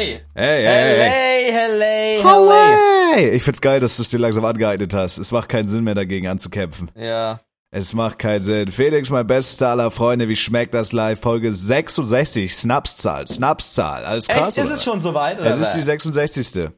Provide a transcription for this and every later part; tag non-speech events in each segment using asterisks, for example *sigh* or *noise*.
Hey! Hey, hey, Hey, hey, hey. Ich find's geil, dass du es dir langsam angeeignet hast. Es macht keinen Sinn mehr dagegen anzukämpfen. Ja. Es macht keinen Sinn. Felix, mein bester aller Freunde, wie schmeckt das live? Folge 66, Snapszahl, Snapszahl. Alles krass, Echt? Ist oder? es schon soweit? Oder Es ist die 66.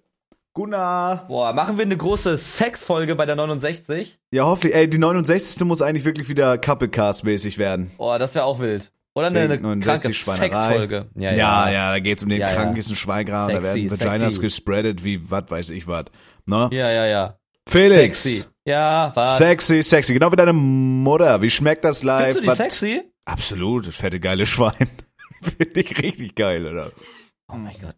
Guna. Boah, machen wir eine große Sexfolge bei der 69? Ja, hoffentlich. Ey, die 69. muss eigentlich wirklich wieder Couplecast-mäßig werden. Boah, das wäre auch wild. Oder eine, eine 69 kranke. Sexfolge. Ja, Ja, ja. ja, da geht's um den Ja, krankesten Schweigraben. Da Sexy, werden Vaginas sexy. gespreadet wie wat weiß ich wat. Ne? Ja, ja, ja. Felix. Sexy. Ja, was? Sexy, sexy. Genau wie deine Mutter. Wie schmeckt das live? Findest du die Was- sexy? Absolut. Das fette geile Schwein. *laughs* Finde ich richtig geil, oder? Oh mein Gott.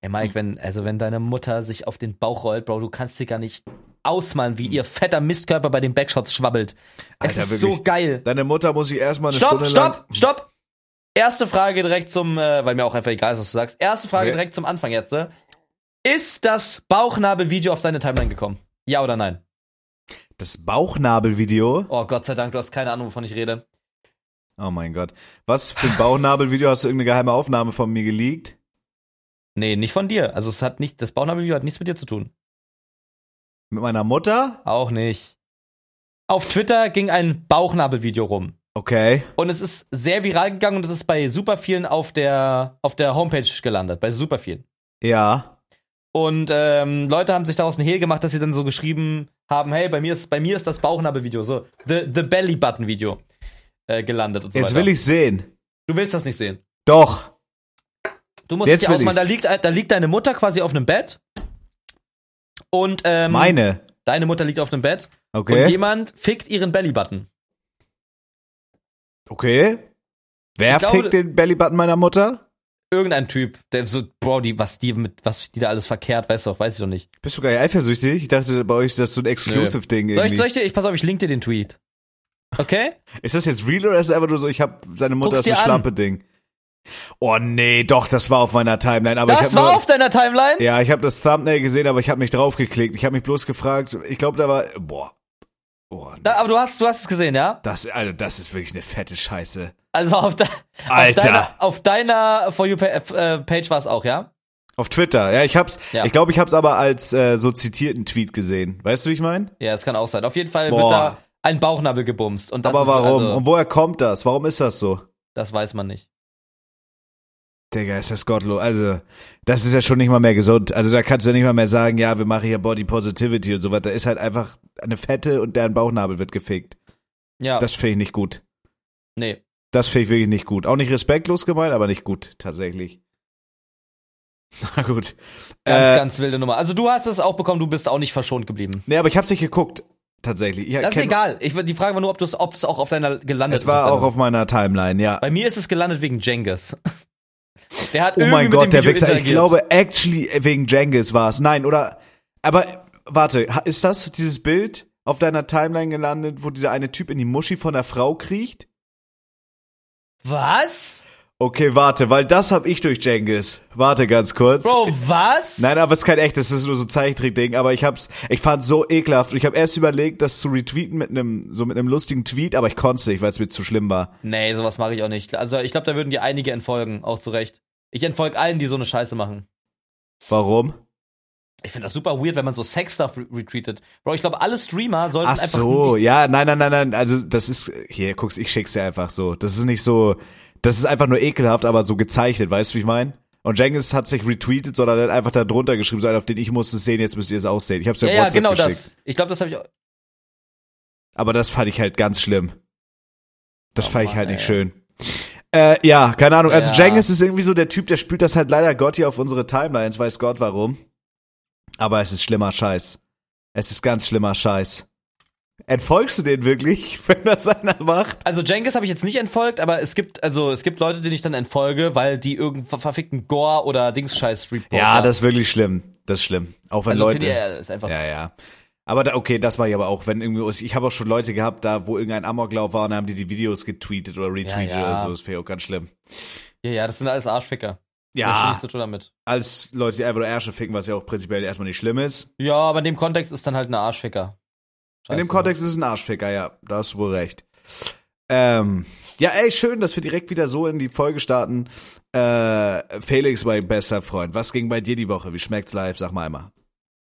Ey, Mike, wenn, also wenn deine Mutter sich auf den Bauch rollt, Bro, du kannst dir gar nicht ausmalen, wie ihr fetter Mistkörper bei den Backshots schwabbelt. Es Alter, ist wirklich. so geil. Deine Mutter muss ich erstmal eine Stopp, Stunde stopp, lang. stopp. Erste Frage direkt zum, äh, weil mir auch einfach egal ist, was du sagst. Erste Frage Okay. direkt zum Anfang jetzt. Äh. Ist das Bauchnabel-Video auf deine Timeline gekommen? Ja oder nein? Das Bauchnabelvideo. Oh Gott sei Dank, du hast keine Ahnung, wovon ich rede. Oh mein Gott. Was für ein Bauchnabelvideo? Hast du irgendeine geheime Aufnahme von mir geleakt? Nee, nicht von dir. Also es hat nicht, das Bauchnabel-Video hat nichts mit dir zu tun. Mit meiner Mutter? Auch nicht. Auf Twitter ging ein Bauchnabel-Video rum. Okay. Und es ist sehr viral gegangen und es ist bei super vielen auf der, auf der Homepage gelandet. Bei super vielen. Ja. Und ähm, Leute haben sich daraus ein Hehl gemacht, dass sie dann so geschrieben haben, hey, bei mir ist, bei mir ist das Bauchnabel-Video, so The, the Belly Button-Video äh, gelandet und so Jetzt weiter. will ich sehen. Du willst das nicht sehen. Doch. Du musst Jetzt dir ausmalen, da liegt, da liegt deine Mutter quasi auf einem Bett. Und ähm, Meine. deine Mutter liegt auf einem Bett und Okay. jemand fickt ihren Belly-Button. Okay. Wer glaube- fickt den Bellybutton meiner Mutter? Irgendein Typ, der so, Bro, die, was die mit, was die da alles verkehrt, weißt du doch, weiß ich doch nicht. Bist du gar nicht eifersüchtig? Ich dachte, bei euch ist das so ein Exclusive-Ding Soll irgendwie. ich, soll ich dir, ich pass auf, ich link dir den Tweet. Okay? *laughs* Ist das jetzt real oder ist es einfach nur so, ich hab seine Mutter Guck's ist an. Schlampe-Ding? Oh nee, doch, das war auf meiner Timeline. Aber ich das hab war nur, auf deiner Timeline? Ja, ich habe das Thumbnail gesehen, aber ich habe nicht draufgeklickt. Ich habe mich bloß gefragt, ich glaube, da war. Boah. Boah. Da, aber du hast, du hast es gesehen, ja? Das, also, das ist wirklich eine fette Scheiße. Also auf, de Alter. auf deiner, auf deiner For You Pa- äh, Page war es auch, ja? Auf Twitter. Ja, ich hab's. Ja. Ich glaube, ich hab's aber als äh, so zitierten Tweet gesehen. Weißt du, wie ich meine? Ja, das kann auch sein. Auf jeden Fall Boah. wird da ein Bauchnabel gebumst. Und das Aber warum? Also, Und woher kommt das? Warum ist das so? das weiß man nicht. Digga, ist das gottlos. Also, das ist ja schon nicht mal mehr gesund. Also, da kannst du ja nicht mal mehr sagen, ja, wir machen hier Body Positivity und so weiter. Da ist halt einfach eine Fette und deren Bauchnabel wird gefickt. Ja, Das finde ich nicht gut. nee. Das finde ich wirklich nicht gut. Auch nicht respektlos gemeint, aber nicht gut, tatsächlich. *laughs* Na gut. Ganz, äh, ganz wilde Nummer. Also du hast es auch bekommen, du bist auch nicht verschont geblieben. Nee, aber ich hab's nicht geguckt. Tatsächlich. Ich Das ist egal. Ich, die Frage war nur, ob, es auch auf deiner gelandet Es war ist. auch auf meiner Timeline, ja. Bei mir ist es gelandet wegen Jengis. Der hat Oh mein Gott, der Wichser. Ich glaube, actually wegen Jengis war es. Nein, oder. Aber warte, ist das dieses Bild auf deiner Timeline gelandet, wo dieser eine Typ in die Muschi von der Frau kriecht? Was? Okay, warte, weil das hab ich durch Jengis. Warte ganz kurz. Bro, was? Nein, aber es ist kein echtes, das ist nur so ein Zeichentrick-Ding, aber ich hab's, ich fand's so ekelhaft ich habe erst überlegt, das zu retweeten mit einem, so mit einem lustigen Tweet, aber ich konnte nicht, weil es mir zu schlimm war. Nee, sowas mache ich auch nicht. Also ich glaube, da würden dir einige entfolgen, auch zu Recht. Ich entfolge allen, die so eine Scheiße machen. Warum? Ich finde das super weird, wenn man so Sex-Stuff re retweetet. Bro, ich glaube, alle Streamer sollten Ach einfach so, nicht ja, nein, nein, nein, nein, also das ist, hier, guck's, ich schick's dir einfach so. Das ist nicht so, das ist einfach nur ekelhaft, aber so gezeichnet, weißt du, wie ich mein? Und Jengis hat sich retweetet, sondern er hat einfach da drunter geschrieben, so einer, auf den ich musste es sehen, jetzt müsst ihr es aussehen. Ich hab's Ja, ja, WhatsApp genau geschickt. das. Ich glaube, das habe ich auch. Aber das fand ich halt ganz schlimm. Das Oh fand ich Mann, halt nicht ey. schön. Äh, ja, keine Ahnung. Also Ja. Ist irgendwie so der Typ, der spült das halt leider Gott hier auf unsere Timelines, weiß Gott warum. Aber es ist schlimmer Scheiß. Es ist ganz schlimmer Scheiß. Entfolgst du den wirklich, *laughs* wenn das einer macht? Also Jenkins habe ich jetzt nicht entfolgt, aber es gibt also es gibt Leute, denen ich dann entfolge, weil die irgendeinen verfickten Gore oder Dings-Scheiß reporten. Ja, das ist wirklich schlimm. Das ist schlimm. Auch wenn also Leute. finde ich, äh, ist einfach Ja, ja. Aber da, okay, das war ich aber auch, wenn irgendwie, ich habe auch schon Leute gehabt, da wo irgendein Amoklauf war und dann haben die die Videos getweetet oder retweetet Ja, ja. oder so, das wäre auch ganz schlimm. ja, ja, das sind alles Arschficker. Ja, nichts zu tun damit. als Leute, die einfach nur Ärsche ficken, was ja auch prinzipiell erstmal nicht schlimm ist. Ja, aber in dem Kontext ist dann halt ein Arschficker. In dem Scheiße. Kontext ist es ein Arschficker, ja, da hast du wohl recht. Ähm, ja, ey, schön, dass wir direkt wieder so in die Folge starten. Äh, Felix, mein bester Freund, was ging bei dir die Woche? Wie schmeckt's live? Sag mal einmal.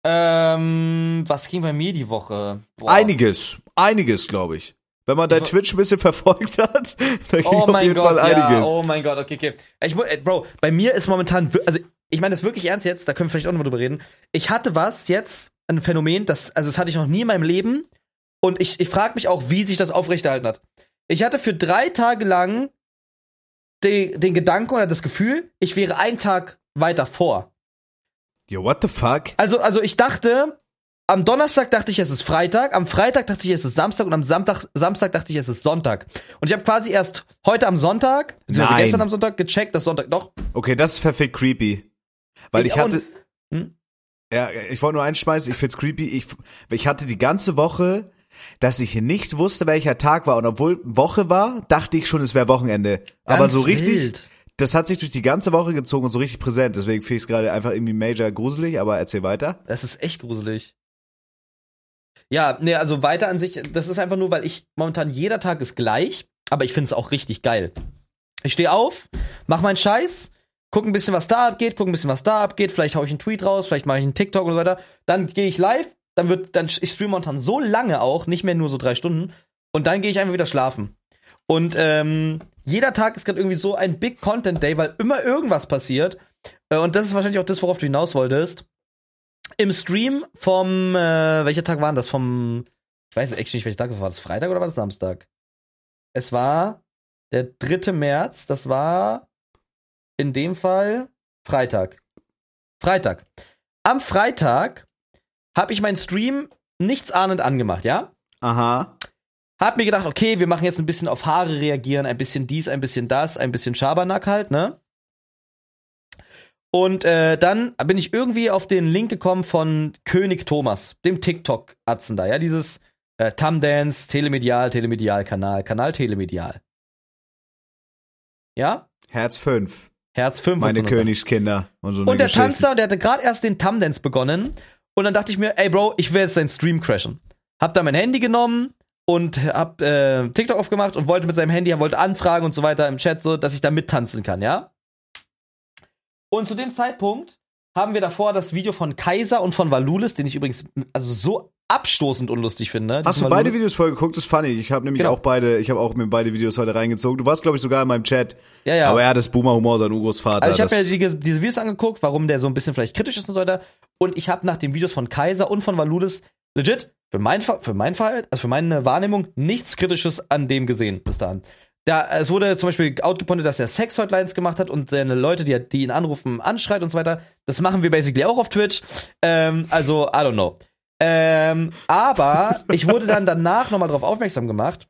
Ähm, was ging bei mir die Woche? Boah. Einiges, einiges, glaube ich. Wenn man dein Twitch ein bisschen verfolgt hat, *laughs* dann ging Oh auf mein jeden Gott, Fall ja, einiges. oh mein Gott, okay, okay. Ich, äh, Bro, bei mir ist momentan, also ich meine das wirklich ernst jetzt, da können wir vielleicht auch noch drüber reden. Ich hatte was jetzt, ein Phänomen, das, also das hatte ich noch nie in meinem Leben und ich, ich frage mich auch, wie sich das aufrechterhalten hat. Ich hatte für drei Tage lang den, den Gedanken oder das Gefühl, ich wäre einen Tag weiter vor. Yo, what the fuck? Also, also ich dachte, am Donnerstag dachte ich, es ist Freitag, am Freitag dachte ich, es ist Samstag und am Samstag, Samstag dachte ich, es ist Sonntag. Und ich habe quasi erst heute am Sonntag, beziehungsweise Nein. gestern am Sonntag gecheckt, dass Sonntag doch. Okay, das ist verfickt creepy. Weil ich, Ich- hatte. und- Hm? Ja, ich wollte nur einschmeißen, ich find's creepy. Ich, ich hatte die ganze Woche, dass ich nicht wusste, welcher Tag war. Und obwohl Woche war, dachte ich schon, es wäre Wochenende. Aber Ganz so richtig, wild. das hat sich durch die ganze Woche gezogen und so richtig präsent. Deswegen finde ich es gerade einfach irgendwie major gruselig, aber erzähl weiter. Das ist echt gruselig. Ja, nee, also weiter an sich, das ist einfach nur, weil ich momentan jeder Tag ist gleich, aber ich finde es auch richtig geil. Ich stehe auf, mach meinen Scheiß, guck ein bisschen, was da abgeht, guck ein bisschen, was da abgeht, vielleicht hau ich einen Tweet raus, vielleicht mache ich einen TikTok und so weiter. Dann gehe ich live, dann wird, dann ich stream momentan so lange auch, nicht mehr nur so drei Stunden, und dann gehe ich einfach wieder schlafen. Und ähm, jeder Tag ist gerade irgendwie so ein Big Content Day, weil immer irgendwas passiert. Äh, und das ist wahrscheinlich auch das, worauf du hinaus wolltest. Im Stream vom, äh, welcher Tag war denn das? Vom, ich weiß echt nicht, welcher Tag das war. War das Freitag oder war das Samstag? Es war der 3. März, das war in dem Fall Freitag. Freitag. Am Freitag habe ich meinen Stream nichtsahnend angemacht, ja? Aha. Hab mir gedacht, okay, wir machen jetzt ein bisschen auf Haare reagieren, ein bisschen dies, ein bisschen das, ein bisschen Schabernack halt, ne? Und äh, dann bin ich irgendwie auf den Link gekommen von König Thomas, dem TikTok-Atzen da, ja, dieses äh, Tamdance, Telemedial, Telemedial-Kanal, Kanal Telemedial. Ja? Herz 5. Herz 5 Meine und so Königskinder. Und, so und der tanzt da und der hatte gerade erst den Tumdance begonnen. Und dann dachte ich mir, ey Bro, ich will jetzt deinen Stream crashen. Hab da mein Handy genommen und hab äh, TikTok aufgemacht und wollte mit seinem Handy, er wollte anfragen und so weiter im Chat, so, dass ich da mittanzen kann, ja? Und zu dem Zeitpunkt haben wir davor das Video von Kaiser und von Valulis, den ich übrigens also so abstoßend unlustig finde. Hast du beide Valulis- Videos voll geguckt? Das ist funny. Ich habe nämlich Genau. auch beide, ich habe auch mir beide Videos heute reingezogen. Du warst, glaube ich, sogar in meinem Chat. Ja, ja. Aber er hat das Boomer-Humor, sein Urgroßvater. Also ich habe mir die, diese Videos angeguckt, warum der so ein bisschen vielleicht kritisch ist und so weiter. Und ich habe nach den Videos von Kaiser und von Valulis legit für mein für mein Fall, also für meine Wahrnehmung nichts Kritisches an dem gesehen bis dahin. Da es wurde zum Beispiel outgepointet, dass er Sex-Hotlines gemacht hat und seine Leute, die, die ihn anrufen, anschreit und so weiter. Das machen wir basically auch auf Twitch. Ähm, also I don't know. Ähm, aber ich wurde dann danach nochmal darauf aufmerksam gemacht,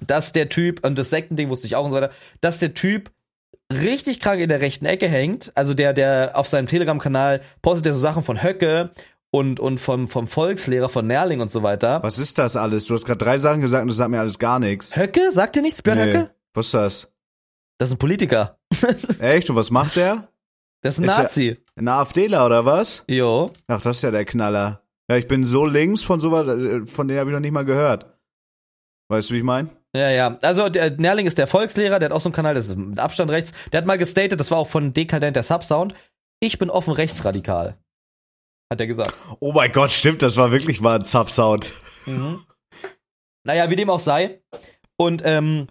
dass der Typ, und das Sektending wusste ich auch und so weiter, dass der Typ richtig krank in der rechten Ecke hängt. Also der, der auf seinem Telegram-Kanal postet ja so Sachen von Höcke und, und vom, vom Volkslehrer von Nerling und so weiter. Was ist das alles? Du hast gerade drei Sachen gesagt und das sagt mir alles gar nichts. Höcke? Sagt dir nichts, Björn Höcke? Was ist das? Das ist ein Politiker. *laughs* Echt? Und was macht der? Das ist ein Ist Nazi. Ein AfDler oder was? Jo. Ach, das ist ja der Knaller. Ja, ich bin so links von sowas, äh, von denen habe ich noch nicht mal gehört. Weißt du, wie ich meine? Ja, ja. Also der Nerling ist der Volkslehrer, der hat auch so einen Kanal, das ist mit Abstand rechts. Der hat mal gestatet, das war auch von Dekadent der Subsound. Ich bin offen rechtsradikal. Hat er gesagt. Oh mein Gott, stimmt, das war wirklich mal ein Sub-Sound. Mhm. Naja, wie dem auch sei. Und ähm,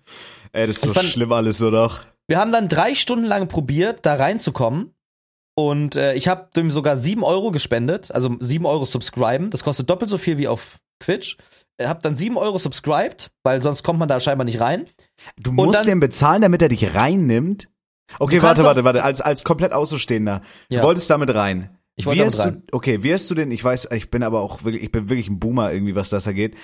Ey, das ist so fand- schlimm alles so doch. Wir haben dann drei Stunden lang probiert, da reinzukommen. Und äh, ich habe dem sogar sieben Euro gespendet, also sieben Euro subscriben. Das kostet doppelt so viel wie auf Twitch. Hab dann sieben Euro subscribed, weil sonst kommt man da scheinbar nicht rein. Du musst dann- den bezahlen, damit er dich reinnimmt? Okay, warte, warte, warte, als, als komplett Außenstehender. Ja. Du wolltest damit rein. Ich wollte rein. Du, okay, wie hast du denn, ich weiß, ich bin aber auch wirklich, ich bin wirklich ein Boomer irgendwie, was das angeht.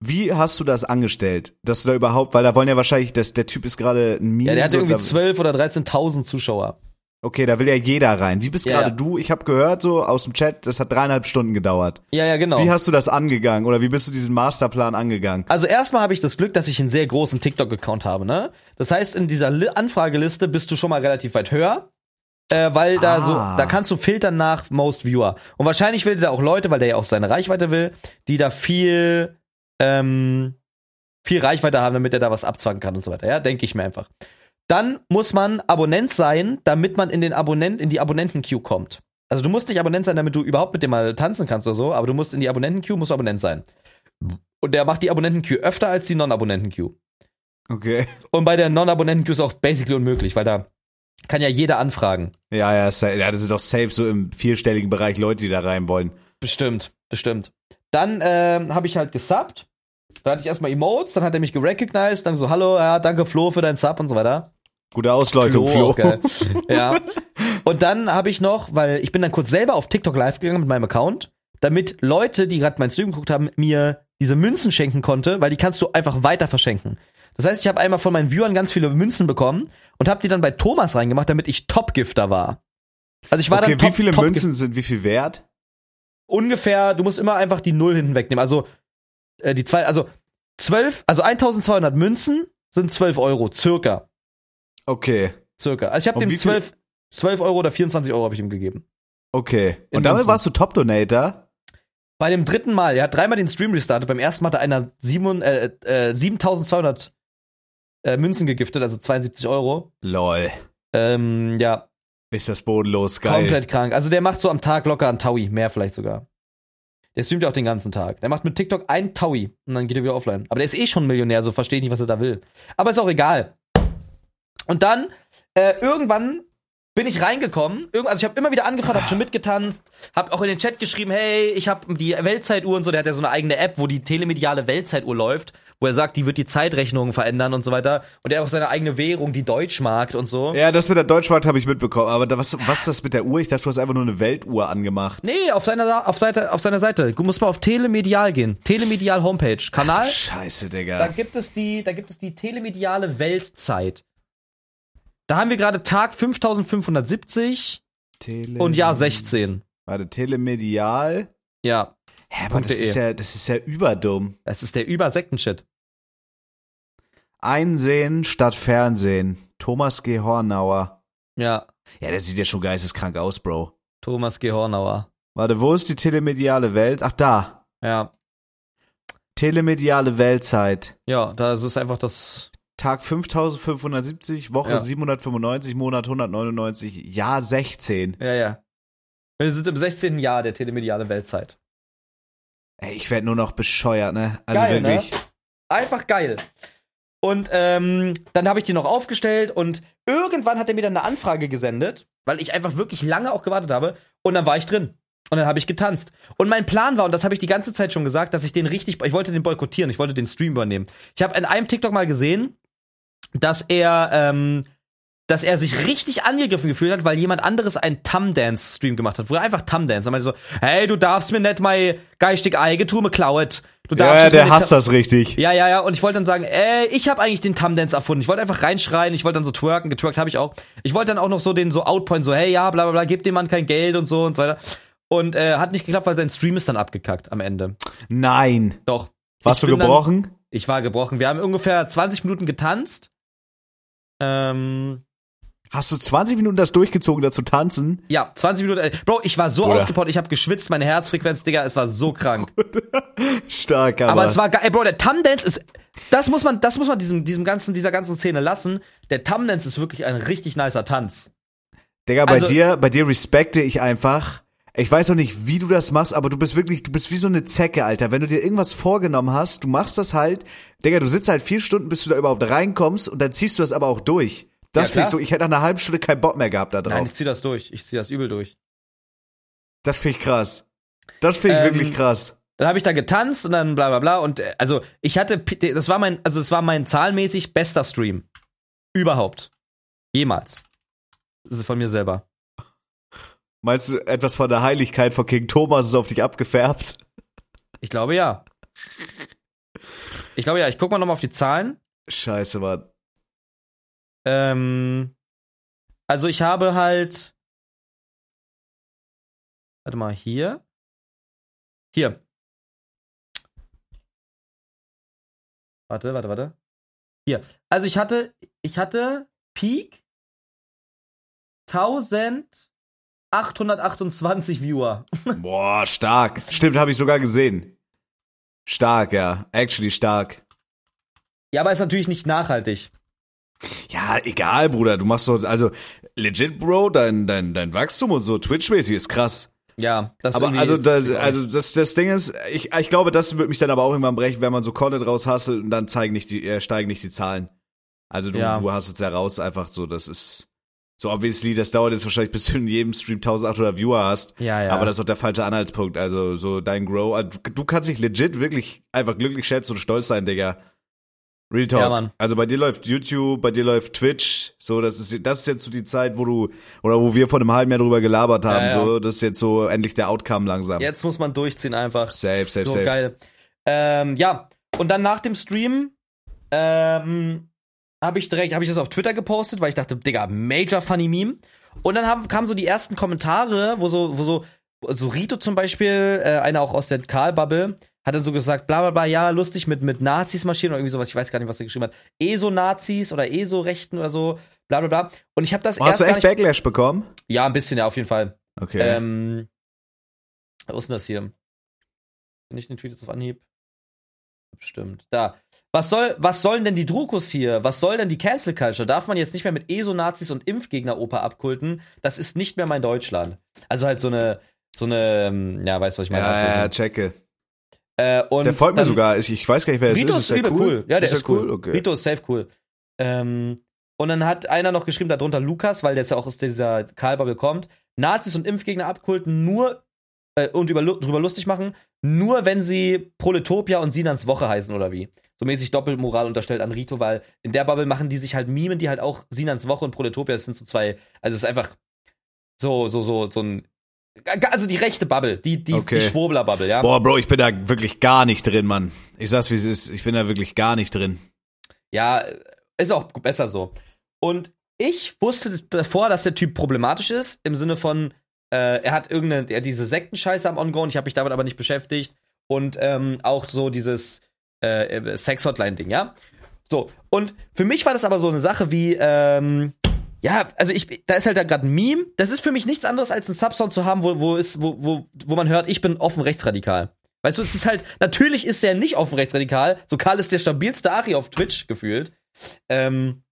Wie hast du das angestellt? Dass du da überhaupt, weil da wollen ja wahrscheinlich, dass der Typ ist gerade ein Meme. Ja, der so, irgendwie 12 oder 13.000 Zuschauer. Okay, da will ja jeder rein. Wie bist Ja, gerade ja. du? Ich habe gehört so aus dem Chat, das hat dreieinhalb Stunden gedauert. Ja, ja, genau. Wie hast du das angegangen oder wie bist du diesen Masterplan angegangen? Also erstmal habe ich das Glück, dass ich einen sehr großen TikTok-Account habe, ne? Das heißt, in dieser Li Anfrageliste bist du schon mal relativ weit höher. Äh, weil da Ah. so, da kannst du filtern nach Most Viewer. Und wahrscheinlich will der da auch Leute, weil der ja auch seine Reichweite will, die da viel, ähm, viel Reichweite haben, damit er da was abzwacken kann und so weiter. Ja, denke ich mir einfach. Dann muss man Abonnent sein, damit man in den Abonnent, in die Abonnenten-Queue kommt. Also du musst nicht Abonnent sein, damit du überhaupt mit dem mal tanzen kannst oder so, aber du musst in die Abonnenten-Queue, musst du Abonnent sein. Und der macht die Abonnenten-Queue öfter als die Non-Abonnenten-Queue. Okay. Und bei der Non-Abonnenten-Queue ist auch basically unmöglich, weil da kann ja jeder anfragen. Ja, ja, ja, das sind doch safe so im vierstelligen Bereich Leute, die da rein wollen. Bestimmt, bestimmt. Dann ähm, habe ich halt gesubbt. Da hatte ich erstmal Emotes, dann hat er mich gerecognized, dann so, hallo, ja, danke Flo für deinen Sub und so weiter. Gute Ausleuchtung, Flo. auch *laughs* geil. ja. Und dann habe ich noch, weil ich bin dann kurz selber auf TikTok live gegangen mit meinem Account, damit Leute, die gerade meinen Stream geguckt haben, mir diese Münzen schenken konnte, weil die kannst du einfach weiter verschenken. Das heißt, ich habe einmal von meinen Viewern ganz viele Münzen bekommen und habe die dann bei Thomas reingemacht, damit ich Topgifter war. Also ich war Okay, dann top, wie viele Top- Münzen sind wie viel wert? ungefähr, du musst immer einfach die Null hinten wegnehmen. Also äh, die zwei, also 12, also 1200 Münzen sind 12 Euro, circa. Okay, Circa. Also ich habe dem wie viel- 12, 12 Euro oder 24 Euro habe ich ihm gegeben. okay. In Und damit Münzen. warst du Top-Donator? Bei dem dritten Mal, er hat dreimal den Stream restartet. Beim ersten Mal hat er einer sieben, äh, äh, 7200 äh, Münzen gegiftet, also 72 Euro. Lol. Ähm, ja, Ist das bodenlos geil. komplett krank. Also der macht so am Tag locker einen Taui, mehr vielleicht sogar. Der streamt ja auch den ganzen Tag. Der macht mit TikTok einen Taui und dann geht er wieder offline. Aber der ist eh schon Millionär, so verstehe ich nicht, was er da will. Aber ist auch egal. Und dann, äh, irgendwann bin ich reingekommen. Also ich habe immer wieder angefangen, habe schon mitgetanzt, habe auch in den Chat geschrieben, hey, ich habe die Weltzeituhr und so. Der hat ja so eine eigene App, wo die telemediale Weltzeituhr läuft, wo er sagt, die wird die Zeitrechnung verändern und so weiter. Und er hat auch seine eigene Währung, die Deutschmarkt und so. Ja, das mit der Deutschmarkt habe ich mitbekommen. Aber da, was, was ist das mit der Uhr? Ich dachte, du hast einfach nur eine Weltuhr angemacht. Nee, auf seiner, auf, Seite, auf seiner Seite. Du musst mal auf Telemedial gehen. Telemedial Homepage. Kanal. Scheiße, Da Digga. gibt es die, da gibt es die telemediale Weltzeit. Da haben wir gerade Tag 5570 Tele und Jahr 16. Warte, telemedial. Ja, Hä, aber das ist ja, das ist ja überdumm. das ist der Übersektenshit. Einsehen statt Fernsehen. Thomas G. Hornauer. Ja, Ja, der sieht ja schon geisteskrank aus, Bro. Thomas G. Hornauer. Warte, wo ist die telemediale Welt? Ach, da. Ja, Telemediale Weltzeit. ja, das ist einfach das. Tag 5570, Woche Ja. 795, Monat 199, Jahr 16. Ja, ja. Wir sind im 16. Jahr der telemediale Weltzeit. Ey, ich werd nur noch bescheuert, ne? Also Geil, ne? wirklich. Einfach geil. Und ähm, dann habe ich die noch aufgestellt und irgendwann hat er mir dann eine Anfrage gesendet, weil ich einfach wirklich lange auch gewartet habe. Und dann war ich drin. Und dann habe ich getanzt. Und mein Plan war, und das habe ich die ganze Zeit schon gesagt, dass ich den richtig, ich wollte den boykottieren, ich wollte den Stream übernehmen. Ich habe in einem TikTok mal gesehen, dass er, ähm, dass er sich richtig angegriffen gefühlt hat, weil jemand anderes einen Tum-Dance-Stream gemacht hat, wo er einfach Tum-Dance. Er meinte so, hey, du darfst mir nicht mein geistig Eigentum klauet. Du darfst ja, der hasst das richtig. ja, ja, ja. Und ich wollte dann sagen, äh, ich habe eigentlich den Tum-Dance erfunden. Ich wollte einfach reinschreien, ich wollte dann so twerken, getwerkt habe ich auch. Ich wollte dann auch noch so den so Outpoint, so, hey, ja, bla bla bla, gib dem Mann kein Geld und so und so weiter. Und äh, hat nicht geklappt, weil sein Stream ist dann abgekackt am Ende. Nein. Doch. Warst Ich du bin dann- gebrochen? Ich war gebrochen. Wir haben ungefähr 20 Minuten getanzt. Ähm, Hast du 20 Minuten das durchgezogen, da zu tanzen? ja, 20 Minuten. Äh, Bro, ich war so ausgepowert, ich habe geschwitzt, meine Herzfrequenz, Digga, es war so krank. *laughs* Stark, aber. Aber es war geil. Ey, Bro, der Tum-Dance ist. Das muss man, das muss man diesem, diesem ganzen, dieser ganzen Szene lassen. Der Tum-Dance ist wirklich ein richtig nicer Tanz. Digga, bei also- dir, bei dir respekte ich einfach. Ich weiß auch nicht, wie du das machst, aber du bist wirklich, du bist wie so eine Zecke, Alter. Wenn du dir irgendwas vorgenommen hast, du machst das halt. Digga, du sitzt halt vier Stunden, bis du da überhaupt reinkommst und dann ziehst du das aber auch durch. Das Ja, finde ich so, ich hätte nach einer halben Stunde keinen Bock mehr gehabt da Nein, drauf. ich zieh das durch. Ich zieh das übel durch. Das finde ich krass. Das finde ich Ähm, wirklich krass. Dann habe ich da getanzt und dann bla bla bla. Und äh, also ich hatte, das war mein, also es war mein zahlenmäßig bester Stream. Überhaupt. Jemals. Das ist von mir selber. Meinst du, etwas von der Heiligkeit von King Thomas ist auf dich abgefärbt? Ich glaube ja. Ich glaube ja, ich guck mal nochmal auf die Zahlen. Scheiße, Mann. Ähm, also ich habe halt. Warte mal, hier. Hier. Warte, warte, warte. Hier. Also ich hatte, ich hatte Peak 1828 Viewer. *laughs* Boah, stark. Stimmt, habe ich sogar gesehen. Stark, ja. Actually stark. Ja, aber ist natürlich nicht nachhaltig. Ja, egal, Bruder. Du machst so, also legit, Bro, dein, dein, dein Wachstum und so Twitch-mäßig ist krass. Ja, das Aber also, das, also das, das Ding ist, ich, ich glaube, das wird mich dann aber auch irgendwann brechen, wenn man so Content raushasselt und dann zeigen nicht die, äh, steigen nicht die Zahlen. Also du, Ja. du hast es ja raus einfach so, das ist so obviously, das dauert jetzt wahrscheinlich, bis du in jedem Stream 1800 Viewer hast. Ja, ja. Aber das ist auch der falsche Anhaltspunkt. Also so dein Grow, also, du, du kannst dich legit wirklich einfach glücklich schätzen und stolz sein, Digga. Real Talk. Ja, Mann. Also bei dir läuft YouTube, bei dir läuft Twitch. So, das ist das ist jetzt so die Zeit, wo du oder wo wir vor einem halben Jahr drüber gelabert haben. Ja, ja. So, das ist jetzt so endlich der Outcome langsam. Jetzt muss man durchziehen einfach. Safe, safe, so safe. geil. Ähm, ja, und dann nach dem Stream ähm, habe ich direkt, habe ich das auf Twitter gepostet, weil ich dachte, Digga, major funny Meme. Und dann haben, kamen so die ersten Kommentare, wo so, wo so, so Rito zum Beispiel, äh, einer auch aus der Karl-Bubble, hat dann so gesagt, bla bla bla, ja, lustig mit, mit Nazis marschieren oder irgendwie sowas, ich weiß gar nicht, was er geschrieben hat. ESO-Nazis oder ESO-Rechten oder so, bla bla bla. Und ich habe das Oh, hast erst du gar echt Backlash bekommen? Ja, ein bisschen, ja, auf jeden Fall. Okay. Ähm, wo ist denn das hier? Bin ich den Tweet jetzt auf Anhieb? Bestimmt. Da. Was soll, was sollen denn die Drukus hier? Was soll denn die Cancel Culture? Darf man jetzt nicht mehr mit ESO-Nazis und Impfgegner-Oper abkulten? Das ist nicht mehr mein Deutschland. Also halt so eine, so eine, ähm, ja, weißt du, was ich meine? ja, Also, ja, checke. äh, und Der folgt mir sogar. Ich, ich weiß gar nicht, wer es ist. ist der übel cool. Ja, der ist, cool. Okay. Rito ist safe cool. Ähm, und dann hat einer noch geschrieben, darunter Lukas, weil der jetzt ja auch aus dieser Karl-Bubble kommt, Nazis und Impfgegner abkulten nur äh, und über, drüber lustig machen, nur wenn sie Proletopia und Sinans Woche heißen oder wie. So mäßig Doppelmoral unterstellt an Rito, weil in der Bubble machen die sich halt Mimen, die halt auch Sinans Woche und Proletopia, das sind so zwei, also es ist einfach so, so, so, so ein, also die rechte Bubble, die, die, Okay. die Schwurbler-Bubble, ja. Boah, Bro, ich bin da wirklich gar nicht drin, Mann. Ich sag's, wie es ist. Ich bin da wirklich gar nicht drin. Ja, ist auch besser so. Und ich wusste davor, dass der Typ problematisch ist, im Sinne von, äh, er hat irgendeine, er hat diese Sektenscheiße am Ongoing, ich habe mich damit aber nicht beschäftigt. Und ähm, auch so dieses äh, Sex-Hotline-Ding, ja? So, und für mich war das aber so eine Sache wie, ähm, ja, also ich, da ist halt da gerade ein Meme. Das ist für mich nichts anderes als ein Subsound zu haben, wo, wo, ist, wo, wo, wo man hört, ich bin offen rechtsradikal. Weißt du, es ist halt, natürlich ist er nicht offen rechtsradikal. So Karl ist der stabilste Ari auf Twitch gefühlt. Ähm,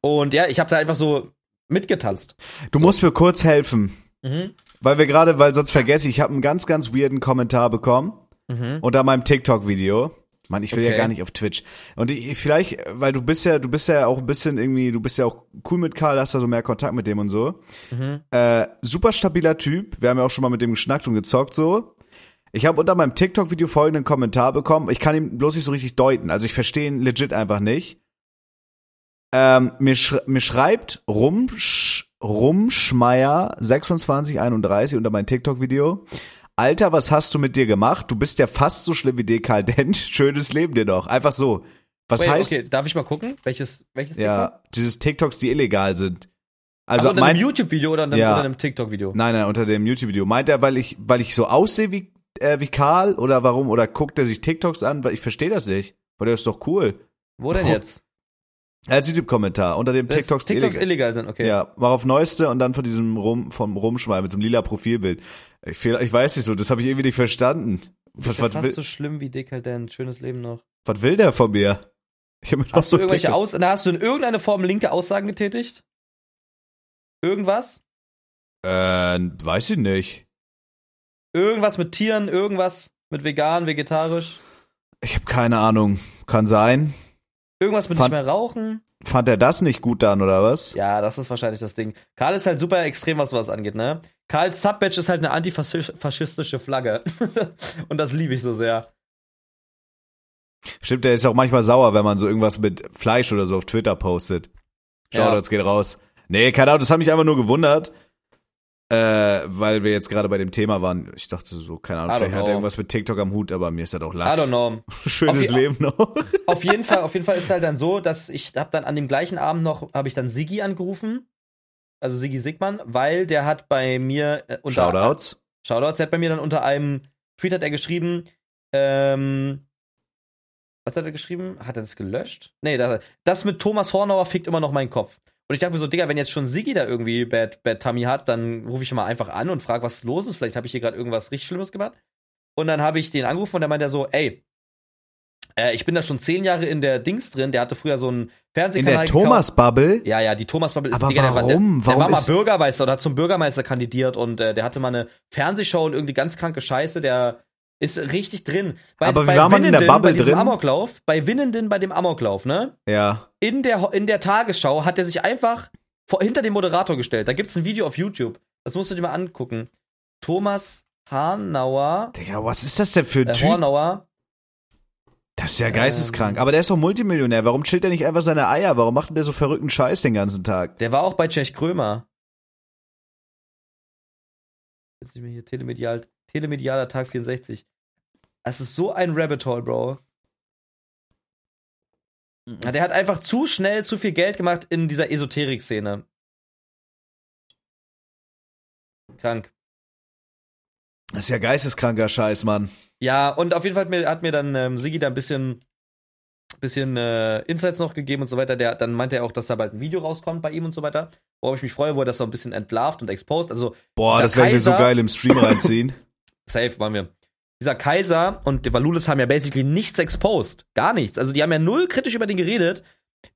und ja, ich habe da einfach so mitgetanzt. Du musst mir kurz helfen. Mhm. Weil wir gerade, weil sonst vergesse ich, ich habe einen ganz, ganz weirden Kommentar bekommen Mhm. unter meinem TikTok-Video. Mann, ich will ja Okay. gar nicht auf Twitch. Und ich, vielleicht, weil du bist ja, du bist ja auch ein bisschen irgendwie, du bist ja auch cool mit Karl, hast da so mehr Kontakt mit dem und so. Mhm. Äh, super stabiler Typ. Wir haben ja auch schon mal mit dem geschnackt und gezockt so. Ich habe unter meinem TikTok-Video folgenden Kommentar bekommen. Ich kann ihn bloß nicht so richtig deuten. Also ich verstehe ihn legit einfach nicht. Ähm, mir, sch mir schreibt Rumsch Rumschmeier 2631 unter mein TikTok-Video. Alter, was hast du mit dir gemacht? Du bist ja fast so schlimm wie Dekadent. *laughs* Schönes Leben dir doch. Einfach so. Was Wait, heißt? okay, darf ich mal gucken? Welches, welches TikTok? Ja, dieses TikToks, die illegal sind. Also Also unter mein, einem YouTube-Video oder unter, Ja. unter einem TikTok-Video? Nein, nein, unter dem YouTube-Video. Meint er, weil ich, weil ich so aussehe wie, äh, wie Karl oder warum? Oder guckt er sich TikToks an? Weil ich verstehe das nicht. Weil der ist doch cool. Wo denn Oh, jetzt? Als YouTube-Kommentar unter dem Dass TikToks, TikToks illegal. illegal sind, okay. Ja, war auf Neueste und dann von diesem Rum, vom Rumschmal mit so einem lila Profilbild. Ich, fehl, ich weiß nicht so, das habe ich irgendwie nicht verstanden. Was, Was, ja was, fast will, so schlimm wie Dekadent. Schönes Leben noch. was will der von mir? Ich hab mir Hast du irgendwelche Aus na, hast du in irgendeiner Form linke Aussagen getätigt? Irgendwas? Äh, weiß ich nicht. Irgendwas mit Tieren, irgendwas mit vegan, vegetarisch, Ich habe keine Ahnung. Kann sein. Irgendwas mit Fand- nicht mehr rauchen. Fand er das nicht gut dann, oder was? Ja, das ist wahrscheinlich das Ding. Karl ist halt super extrem, was sowas angeht, ne? Karls Subbadge ist halt eine antifaschistische Flagge. *laughs* Und das liebe ich so sehr. Stimmt, der ist auch manchmal sauer, wenn man so irgendwas mit Fleisch oder so auf Twitter postet. Shoutouts geht raus. Nee, keine Ahnung, das hat mich einfach nur gewundert. Äh, weil wir jetzt gerade bei dem Thema waren. Ich dachte so, keine Ahnung, I vielleicht hat know. er irgendwas mit TikTok am Hut, aber mir ist das auch I Lachs. don't know. *laughs* Schönes Auf Leben noch. *laughs* Auf jeden Fall, auf jeden Fall ist halt dann so, dass ich habe dann an dem gleichen Abend noch habe ich dann Siggi angerufen, also Siggi Sigmann, weil der hat bei mir äh, unter Shoutouts. Shoutouts, der hat bei mir dann unter einem Tweet hat er geschrieben, ähm, was hat er geschrieben? Hat er das gelöscht? Nee, das, das mit Thomas Hornauer fickt immer noch meinen Kopf. Und ich dachte mir so, Digga, wenn jetzt schon Siggi da irgendwie Bad, Bad Tummy hat, dann rufe ich mal einfach an und frage, was los ist. Vielleicht habe ich hier gerade irgendwas richtig Schlimmes gemacht. Und dann habe ich den angerufen und dann meinte so, ey, Äh, ich bin da schon zehn Jahre in der Dings drin. Der hatte früher so einen In Fernsehkanal der Thomas-Bubble? Ja, ja, die Thomas Bubble ist Aber Digga, der war- warum? Der, der Warum war mal ist- Bürgermeister oder hat zum Bürgermeister kandidiert und äh, der hatte mal eine Fernsehshow und irgendwie ganz kranke Scheiße. Der ist richtig drin. Bei, Aber wie bei war man in der Winnenden, Bubble bei drin? Amoklauf, bei Winnenden bei dem Amoklauf, ne? Ja. In der, in der Tagesschau hat er sich einfach vor, hinter den Moderator gestellt. Da gibt's ein Video auf YouTube. Das musst du dir mal angucken. Thomas Hanauer, Digga, was ist das denn für ein äh, Typ? Hornauer. Das ist ja geisteskrank. Ähm. Aber der ist doch Multimillionär. Warum chillt er nicht einfach seine Eier? Warum macht denn der so verrückten Scheiß den ganzen Tag? Der war auch bei Czech Krömer. Jetzt nicht mehr hier telemedial, telemedialer Tag 64. Das ist so ein Rabbit Hole, Bro. Ja, der hat einfach zu schnell zu viel Geld gemacht in dieser Esoterik-Szene. Krank. Das ist ja geisteskranker Scheiß, Mann. Ja, und auf jeden Fall hat mir, hat mir dann ähm, Sigi da ein bisschen, bisschen äh, Insights noch gegeben und so weiter. Der, dann meinte er auch, dass da bald ein Video rauskommt bei ihm und so weiter. Worauf ich mich freue, wo er das so ein bisschen entlarvt und exposed. Also, Boah, das werde ich mir so geil im Stream reinziehen. *laughs* safe waren wir. Dieser Kaiser und der Valulis haben ja basically nichts exposed. Gar nichts. Also, die haben ja null kritisch über den geredet.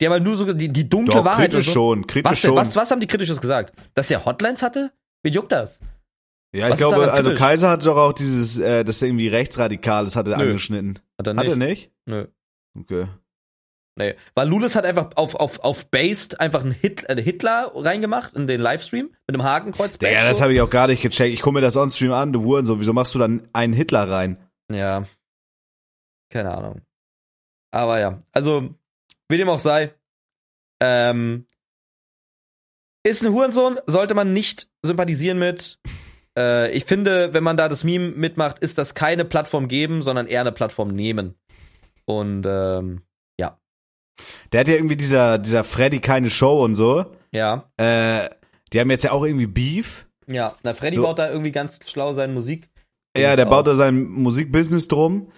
Die haben halt nur so die, die dunkle Doch, Wahrheit. kritisch so. schon, kritisch Was, schon. was, was haben die kritisches gesagt? Dass der Hotlines hatte? Wie juckt das? ja, was ich glaube, also? Kaiser hatte doch auch dieses, äh, das irgendwie rechtsradikales hatte er Nö. angeschnitten. Hat er Hat nicht. er nicht? Nö. Okay. Nee. Weil Lulis hat einfach auf, auf, auf Based einfach einen Hit, äh, Hitler reingemacht in den Livestream mit einem Hakenkreuz. Digga, das habe ich auch gar nicht gecheckt. Ich gucke mir das on-stream an, du Hurensohn. Wieso machst du dann einen Hitler rein? Ja. Keine Ahnung. Aber ja, also, wie dem auch sei, ähm, ist ein Hurensohn, sollte man nicht sympathisieren mit. *laughs* Äh, ich finde, wenn man da das Meme mitmacht, ist das keine Plattform geben, sondern eher eine Plattform nehmen. Und ähm, Der hat ja irgendwie dieser, dieser Freddy keine Show und so. ja, Äh, die haben jetzt ja auch irgendwie Beef. ja. Na, Freddy So. baut da irgendwie ganz schlau seine Musik. Ja, der auf. baut da sein Musikbusiness drum.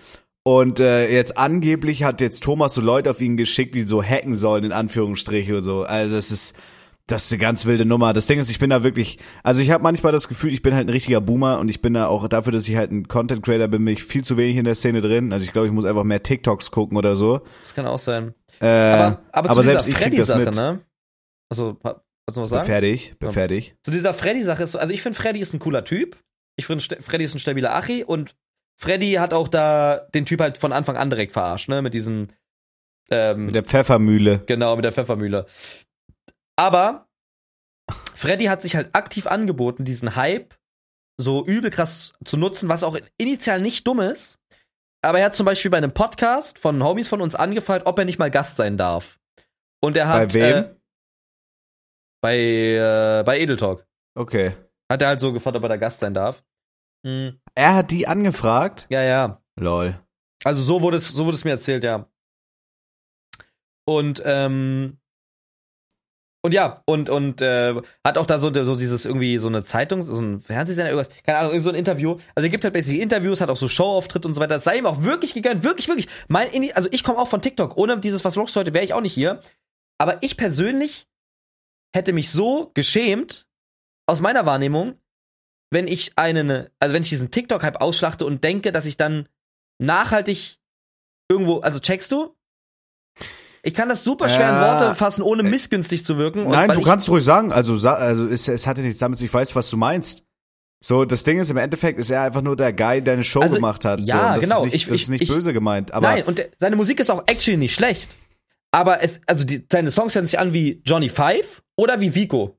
Und äh, jetzt angeblich hat jetzt Thomas so Leute auf ihn geschickt, die so hacken sollen, in Anführungsstriche oder so. Also es ist, das ist eine ganz wilde Nummer. Das Ding ist, ich bin da wirklich, also ich habe manchmal das Gefühl, ich bin halt ein richtiger Boomer und ich bin da auch dafür, dass ich halt ein Content Creator bin, bin ich viel zu wenig in der Szene drin. Also ich glaube, ich muss einfach mehr TikToks gucken oder so. Das kann auch sein. Äh, Aber, aber, zu selbst dieser ich krieg das Freddy-Sache, mit. ne? Also, wolltest du was sagen? fertig, bin fertig. Zu dieser Freddy-Sache ist so, also ich finde, Freddy ist ein cooler Typ. Ich finde, Freddy ist ein stabiler Achi und Freddy hat auch da den Typ halt von Anfang an direkt verarscht, ne? Mit diesem, ähm, Mit der Pfeffermühle. genau, mit der Pfeffermühle. Aber Freddy hat sich halt aktiv angeboten, diesen Hype so übel krass zu nutzen, was auch initial nicht dumm ist. Aber er hat zum Beispiel bei einem Podcast von Homies von uns angefragt, ob er nicht mal Gast sein darf. Und er hat Bei wem? Äh, bei äh, bei Edel Talk. Okay. Hat er halt so gefragt, ob er da Gast sein darf. Hm, Er hat die angefragt. ja, ja. Lol. Also so wurde es, so wurde es mir erzählt, ja. Und ähm, und ja, und und äh, hat auch da so, so dieses irgendwie so eine Zeitung, so ein Fernsehsender, irgendwas, keine Ahnung, so ein Interview. Also er gibt halt basically Interviews, hat auch so Showauftritte und so weiter. Das sei ihm auch wirklich gegönnt, wirklich, wirklich. Mein, also ich komme auch von TikTok. Ohne dieses was rockst heute wäre ich auch nicht hier. Aber ich persönlich hätte mich so geschämt aus meiner Wahrnehmung, wenn ich einen, also wenn ich diesen TikTok-Hype ausschlachte und denke, dass ich dann nachhaltig irgendwo, also checkst du? Ich kann das super schwer in Worte fassen, ohne missgünstig zu wirken. Nein, du kannst ruhig sagen, also, also es, es hatte nichts damit zu, ich weiß, was du meinst. So, das Ding ist, im Endeffekt ist er einfach nur der Guy, der eine Show Also, gemacht hat. ja, so, das genau. Ist nicht, Ich- das ist nicht ich- böse gemeint, aber Nein, und der, seine Musik ist auch actually nicht schlecht. Aber es, also die, seine Songs hören sich an wie Johnny Five oder wie Vico.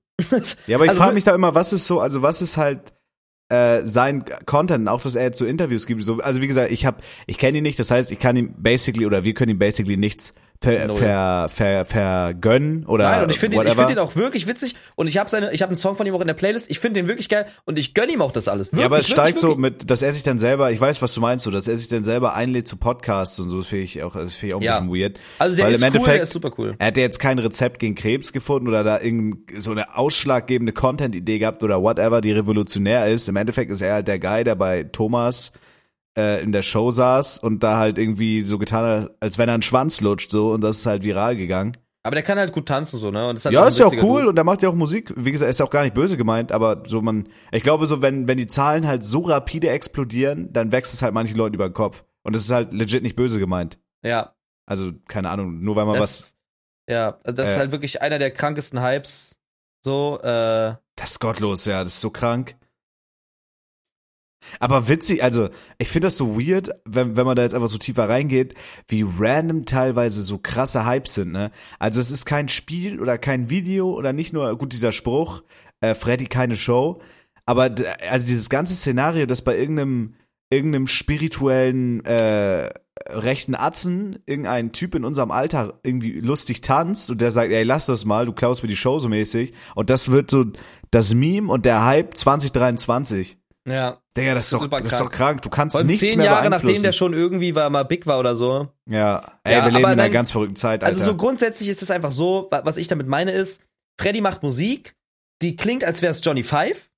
ja, aber ich also frage mich da immer, was ist so, also was ist halt äh, sein Content, auch dass er jetzt so Interviews gibt. So, also wie gesagt, ich habe, ich kenne ihn nicht, das heißt, ich kann ihm basically oder wir können ihm basically nichts ver, ver, ver, vergönnen oder Nein, und ich finde ihn, find ihn auch wirklich witzig. Und ich habe seine, ich habe einen Song von ihm auch in der Playlist. Ich finde den wirklich geil und ich gönn ihm auch das alles. Wirklich, ja, aber es wirklich, steigt so wirklich. mit, dass er sich dann selber, ich weiß, was du meinst, so, dass er sich dann selber einlädt zu Podcasts und so, das finde ich auch, das finde ich auch ein Ja. bisschen weird. Also der Weil ist im cool, der Endeffekt, ist super cool. Er hätte jetzt kein Rezept gegen Krebs gefunden oder da irgend so eine ausschlaggebende Content-Idee gehabt oder whatever, die revolutionär ist. Im Endeffekt ist er halt der Guy, der bei Thomas äh, in der Show saß und da halt irgendwie so getan hat, als wenn er einen Schwanz lutscht so und das ist halt viral gegangen. Aber der kann halt gut tanzen so, ne? Und ist halt Ja, ist ja auch cool Dude. und er macht ja auch Musik. Wie gesagt, ist auch gar nicht böse gemeint, aber so man, ich glaube so, wenn, wenn die Zahlen halt so rapide explodieren, dann wächst es halt manchen Leuten über den Kopf. Und das ist halt legit nicht böse gemeint. Ja. Also, keine Ahnung, nur weil man was. Das, ja, also das ist Äh. halt wirklich einer der krankesten Hypes. So, äh, Das ist gottlos, ja, das ist so krank. Aber witzig, also ich finde das so weird, wenn, wenn man da jetzt einfach so tiefer reingeht, wie random teilweise so krasse Hypes sind, ne? Also es ist kein Spiel oder kein Video oder nicht nur, gut, dieser Spruch, äh, Freddy keine Show, aber also dieses ganze Szenario, dass bei irgendeinem, irgendeinem spirituellen äh, rechten Atzen irgendein Typ in unserem Alter irgendwie lustig tanzt und der sagt, ey, lass das mal, du klaust mir die Show so mäßig und das wird so das Meme und der Hype 2023. ja. Digga, das ist doch, das ist doch krank. Du kannst allem nichts zehn mehr Jahre nachdem der schon irgendwie war, mal big war oder so. ja, ey, Ja, wir leben in einer dann- ganz verrückten Zeit, Alter. Also so grundsätzlich ist es einfach so, wa- was ich damit meine ist, Freddy macht Musik, die klingt, als wäre es Johnny Five.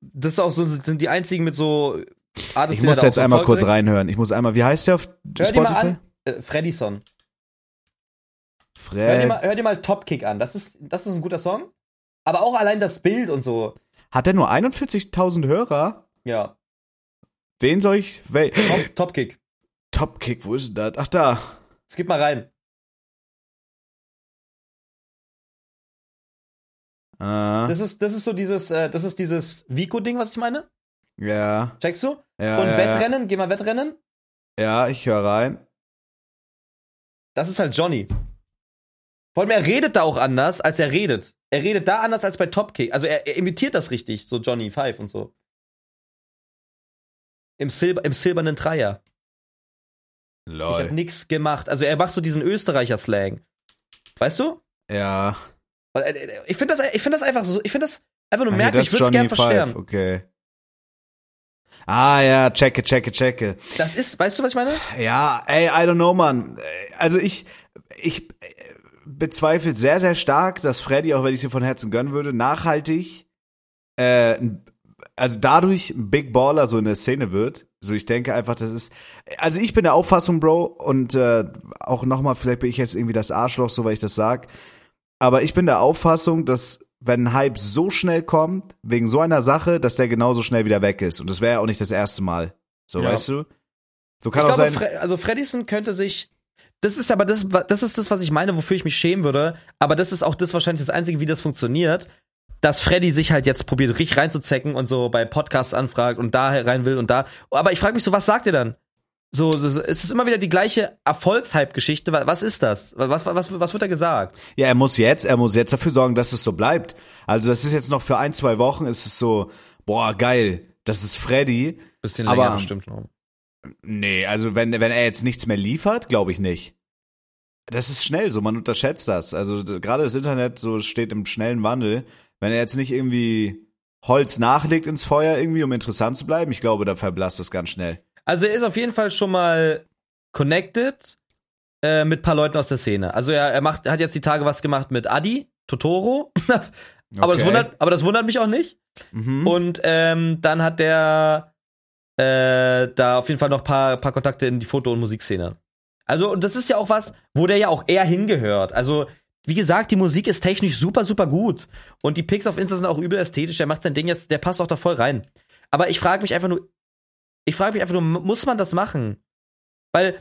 Das ist auch so, sind die einzigen mit so Artists, ich muss jetzt so einmal kurz reinhören. Ich muss einmal, wie heißt der auf Hör Spotify? mal an, äh, Freddyson. Hör dir, Fred. mal, hör dir mal Topkick an. Das ist, das ist ein guter Song. Aber auch allein das Bild und so. Hat der nur 41.000 Hörer? Ja. Wen soll ich? Wel Top, Topkick. Topkick, wo ist denn das? Ach da. Skip mal rein. Ah, Das ist, das ist so dieses, äh, das ist dieses Vico-Ding, was ich meine. ja, Checkst du? ja, und ja, Wettrennen, geh mal Wettrennen. ja, ich höre rein. Das ist halt Johnny. Vor allem, er redet da auch anders, als er redet. Er redet da anders als bei Topkick. Also er, er imitiert das richtig, so Johnny Five und so. Im, Silber, im silbernen Dreier. Ich hab Lol. nix gemacht. Also er macht so diesen Österreicher-Slang. Weißt du? Ja. Äh, äh, Ich finde das, ich find das einfach so, ich finde das einfach nur Ah, nee, merkwürdig. Ich würde es gerne verstehen. okay. Ah ja, checke, checke, checke. Das ist, weißt du, was ich meine? Ja, ey, I don't know, man. Also ich, ich äh, bezweifle sehr, sehr stark, dass Freddy, auch wenn ich es ihm von Herzen gönnen würde, nachhaltig, äh, also dadurch ein Big Baller so in der Szene wird. So, ich denke einfach, das ist, also ich bin der Auffassung, Bro, und äh, auch nochmal, vielleicht bin ich jetzt irgendwie das Arschloch, so weil ich das sag, aber ich bin der Auffassung, dass wenn ein Hype so schnell kommt, wegen so einer Sache, dass der genauso schnell wieder weg ist. Und das wäre ja auch nicht das erste Mal. So, Ja. weißt du? So kann ich auch glaube, sein. Fre also Freddyson könnte sich. Das ist aber das, das ist das, was ich meine, wofür ich mich schämen würde. Aber das ist auch das wahrscheinlich das Einzige, wie das funktioniert. Dass Freddy sich halt jetzt probiert, richtig reinzuzecken und so bei Podcasts anfragt und da rein will und da. Aber ich frage mich so, was sagt ihr dann? So, so, so, es ist immer wieder die gleiche Erfolgshype-Geschichte. Wa- Was ist das? Was, was, was, wird da gesagt? Ja, er muss jetzt, er muss jetzt dafür sorgen, dass es so bleibt. Also das ist jetzt noch für ein, zwei Wochen, ist es so, boah, geil, das ist Freddy. Bisschen Aber- länger bestimmt noch. Nee, also wenn, wenn er jetzt nichts mehr liefert, glaube ich nicht. Das ist schnell so, man unterschätzt das. Also gerade das Internet so steht im schnellen Wandel. Wenn er jetzt nicht irgendwie Holz nachlegt ins Feuer irgendwie, um interessant zu bleiben, ich glaube, da verblasst das ganz schnell. Also er ist auf jeden Fall schon mal connected äh, mit paar Leuten aus der Szene. Also er, er macht, hat jetzt die Tage was gemacht mit Adi, Totoro. *laughs* aber, das Okay. wundert, aber das wundert mich auch nicht. Mhm. Und ähm, dann hat der äh, da auf jeden Fall noch paar, paar Kontakte in die Foto- und Musikszene. Also, und das ist ja auch was, wo der ja auch eher hingehört. Also, wie gesagt, die Musik ist technisch super, super gut. Und die Pics auf Insta sind auch übel ästhetisch. Der macht sein Ding jetzt, der passt auch da voll rein. Aber ich frage mich einfach nur, ich frage mich einfach nur, muss man das machen? Weil,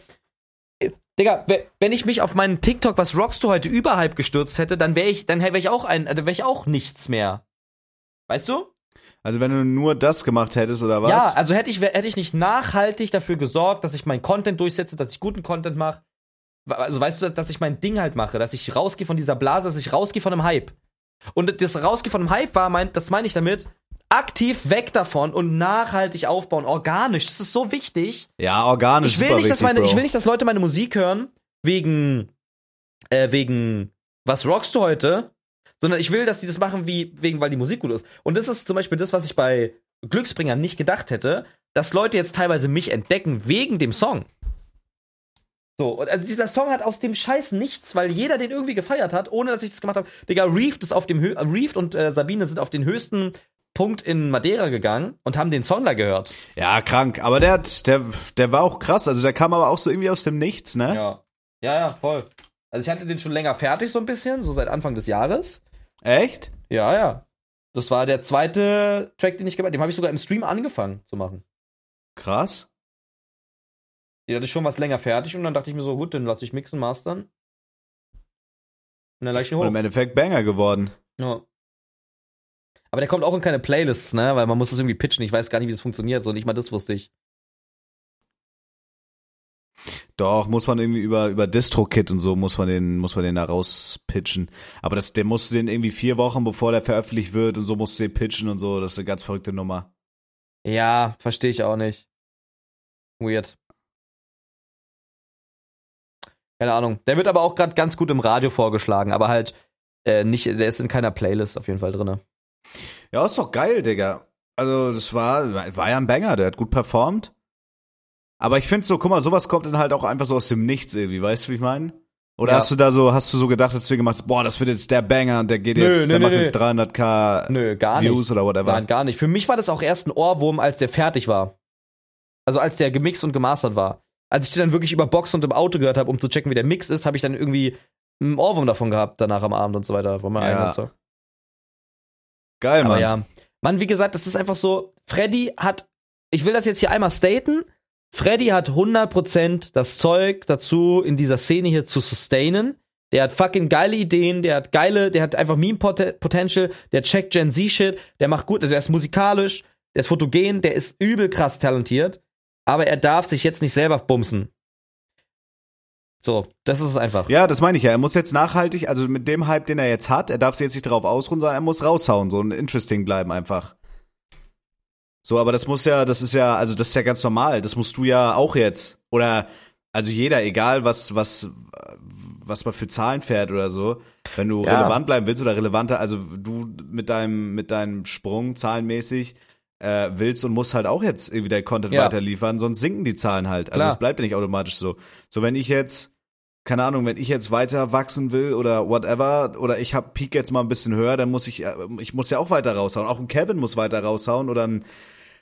äh, Digga, we- wenn ich mich auf meinen TikTok, was rockst du heute überhalb gestürzt hätte, dann wäre ich, dann wäre ich auch ein, dann wäre ich auch nichts mehr. Weißt du? Also wenn du nur das gemacht hättest oder was? Ja, also hätte ich, hätte ich nicht nachhaltig dafür gesorgt, dass ich meinen Content durchsetze, dass ich guten Content mache. Also weißt du, dass ich mein Ding halt mache, dass ich rausgehe von dieser Blase, dass ich rausgehe von einem Hype. Und das Rausgehen von einem Hype war, mein, das meine ich damit, aktiv weg davon und nachhaltig aufbauen, organisch. Das ist so wichtig. ja organisch Ich will, nicht, dass wichtig, meine, Bro. ich will nicht, dass Leute meine Musik hören, wegen, äh, wegen, was rockst du heute? Sondern ich will, dass die das machen, wie, wegen, weil die Musik gut ist. Und das ist zum Beispiel das, was ich bei Glücksbringer nicht gedacht hätte, dass Leute jetzt teilweise mich entdecken wegen dem Song. So, und also dieser Song hat aus dem Scheiß nichts, weil jeder den irgendwie gefeiert hat, ohne dass ich das gemacht habe. Digga, Reefed ist auf dem Hö Reefed und äh, Sabine sind auf den höchsten Punkt in Madeira gegangen und haben den Song da gehört. Ja, krank. Aber der hat, der, der war auch krass. Also der kam aber auch so irgendwie aus dem Nichts, ne? Ja. Ja, ja, voll. Also ich hatte den schon länger fertig, so ein bisschen, so seit Anfang des Jahres. Echt? Ja, ja. Das war der zweite Track, den ich gemacht habe. Den habe ich sogar im Stream angefangen zu machen. Krass. Die hatte schon was länger fertig und dann dachte ich mir so, gut, dann lasse ich mixen, mastern. Und dann lade ich ihn hoch. Und im Endeffekt Banger geworden. Ja. Aber der kommt auch in keine Playlists, ne? Weil man muss das irgendwie pitchen. Ich weiß gar nicht, wie das funktioniert. So nicht mal das wusste ich. Doch, muss man irgendwie über, über DistroKit und so muss man den, muss man den da rauspitchen. Aber das, den musst du den irgendwie vier Wochen bevor der veröffentlicht wird und so musst du den pitchen und so. Das ist eine ganz verrückte Nummer. Ja, verstehe ich auch nicht. Weird. Keine Ahnung. Der wird aber auch gerade ganz gut im Radio vorgeschlagen, aber halt äh, nicht, der ist in keiner Playlist auf jeden Fall drinne. Ja, ist doch geil, Digga. Also, das war, war ja ein Banger, der hat gut performt. Aber ich finde so, guck mal, sowas kommt dann halt auch einfach so aus dem Nichts irgendwie, weißt du, wie ich meine? Oder Ja. hast du da so, hast du so gedacht, als du dir gemacht hast, boah, das wird jetzt der Banger und der geht jetzt, nö, der nö, macht jetzt 300k Nö, gar Views nicht. oder whatever. Nein, gar nicht. Für mich war das auch erst ein Ohrwurm, als der fertig war. Also als der gemixt und gemastert war. Als ich den dann wirklich über Box und im Auto gehört habe, um zu checken, wie der Mix ist, habe ich dann irgendwie einen Ohrwurm davon gehabt, danach am Abend und so weiter. Von meinem Ja. eigenen Song. Geil, Aber Mann. ja. Mann, wie gesagt, das ist einfach so, Freddy hat, ich will das jetzt hier einmal staten, Freddy hat 100% das Zeug dazu, in dieser Szene hier zu sustainen. Der hat fucking geile Ideen, der hat geile, der hat einfach Meme-Potential, der checkt Gen Z-Shit, der macht gut, also er ist musikalisch, der ist fotogen, der ist übel krass talentiert, aber er darf sich jetzt nicht selber bumsen. So, das ist es einfach. Ja, das meine ich ja. Er muss jetzt nachhaltig, also mit dem Hype, den er jetzt hat, er darf sich jetzt nicht drauf ausruhen, sondern er muss raushauen, so ein interesting bleiben einfach. So, aber das muss ja, das ist ja, also das ist ja ganz normal. Das musst du ja auch jetzt. Oder, also jeder, egal was, was, was man für Zahlen fährt oder so. Wenn du Ja. relevant bleiben willst oder relevanter, also du mit deinem, mit deinem Sprung zahlenmäßig, äh, willst und musst halt auch jetzt irgendwie dein Content Ja. weiter liefern, sonst sinken die Zahlen halt. Also es bleibt ja nicht automatisch so. So, wenn ich jetzt, keine Ahnung, wenn ich jetzt weiter wachsen will oder whatever, oder ich hab Peak jetzt mal ein bisschen höher, dann muss ich, äh, ich muss ja auch weiter raushauen. Auch ein Kevin muss weiter raushauen oder ein,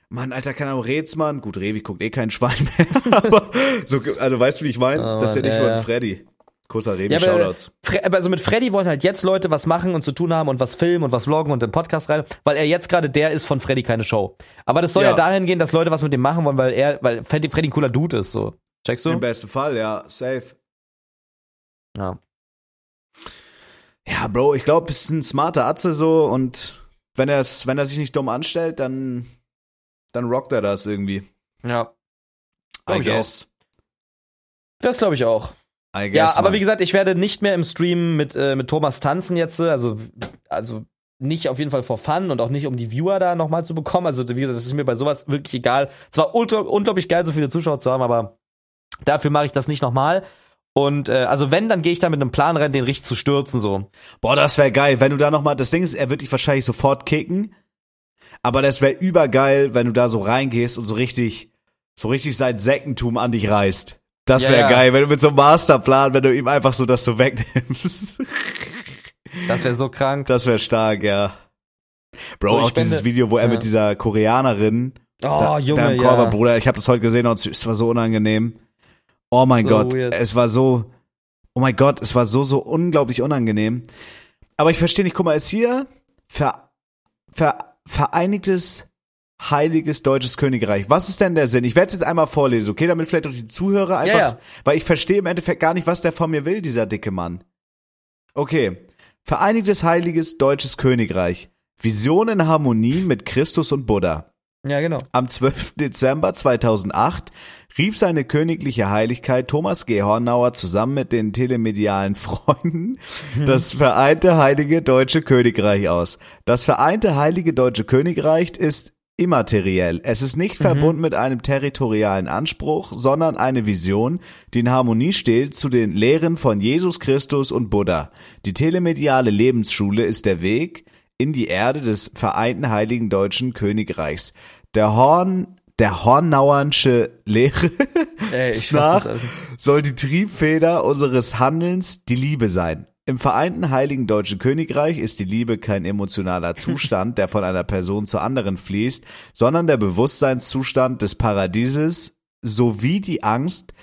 Mann, Alter, keine Ahnung, Rätsmann. Gut, Revi guckt eh kein Schwein *laughs* mehr, aber so, also weißt du, wie ich meine? Oh, das ist ja nicht ja, nur ein Freddy. Großer Revi, Ja, aber- Shoutouts. Fre aber also mit Freddy wollen halt jetzt Leute was machen und zu tun haben und was filmen und was vloggen und den Podcast rein, weil er jetzt gerade der ist von Freddy keine Show. Aber das soll ja. Ja. dahin gehen, dass Leute was mit dem machen wollen, weil er, weil Freddy, Freddy ein cooler Dude ist, so. Checkst du? Im besten Fall, ja, safe. Ja. Ja, Bro, ich glaube, ist ein smarter Atze so und wenn er es, wenn er sich nicht dumm anstellt, dann, dann rockt er das irgendwie. Ja. I guess. Das glaube ich auch. Ja, aber wie gesagt, ich werde nicht mehr im Stream mit, äh, mit Thomas tanzen jetzt, also, also nicht auf jeden Fall for fun und auch nicht um die Viewer da nochmal zu bekommen. Also, wie gesagt, das ist mir bei sowas wirklich egal. Es war ultra, unglaublich geil, so viele Zuschauer zu haben, aber dafür mache ich das nicht nochmal. Und äh, also wenn, dann gehe ich da mit einem Plan rein, den richtig zu stürzen, so. Boah, das wäre geil, wenn du da noch mal. Das Ding ist, er wird dich wahrscheinlich sofort kicken. Aber das wäre übergeil, wenn du da so reingehst und so richtig, so richtig sein Säckentum an dich reißt. Das Ja, wäre ja. geil, wenn du mit so einem Masterplan, wenn du ihm einfach so das so wegnimmst. Das wäre so krank. Das wäre stark, ja. Bro, So, ich auch dieses Video, wo er ja. mit dieser Koreanerin Oh, da, Junge, da im ja. War, Bruder, ich habe das heute gesehen und es war so unangenehm. Oh mein So Gott, weird. es war so, oh mein Gott, es war so, so unglaublich unangenehm. Aber ich verstehe nicht, guck mal, ist hier ver, ver, vereinigtes heiliges deutsches Königreich. Was ist denn der Sinn? Ich werde es jetzt einmal vorlesen, okay, damit vielleicht auch die Zuhörer einfach, ja. weil ich verstehe im Endeffekt gar nicht, was der von mir will, dieser dicke Mann. Okay, vereinigtes heiliges deutsches Königreich. Vision in Harmonie mit Christus und Buddha. Ja, genau. Am 12. Dezember 2008 rief seine königliche Heiligkeit Thomas G. Hornauer zusammen mit den telemedialen *laughs* Freunden das vereinte heilige deutsche Königreich aus. Das vereinte heilige deutsche Königreich ist immateriell. Es ist nicht verbunden mit einem territorialen Anspruch, sondern eine Vision, die in Harmonie steht zu den Lehren von Jesus Christus und Buddha. Die telemediale Lebensschule ist der Weg in die Erde des vereinten heiligen deutschen Königreichs. Der Horn, der Hornauernsche Lehre Ey, ich nach soll die Triebfeder unseres Handelns die Liebe sein. Im vereinten heiligen deutschen Königreich ist die Liebe kein emotionaler *laughs* Zustand, der von einer Person zur anderen fließt, sondern der Bewusstseinszustand des Paradieses sowie die Angst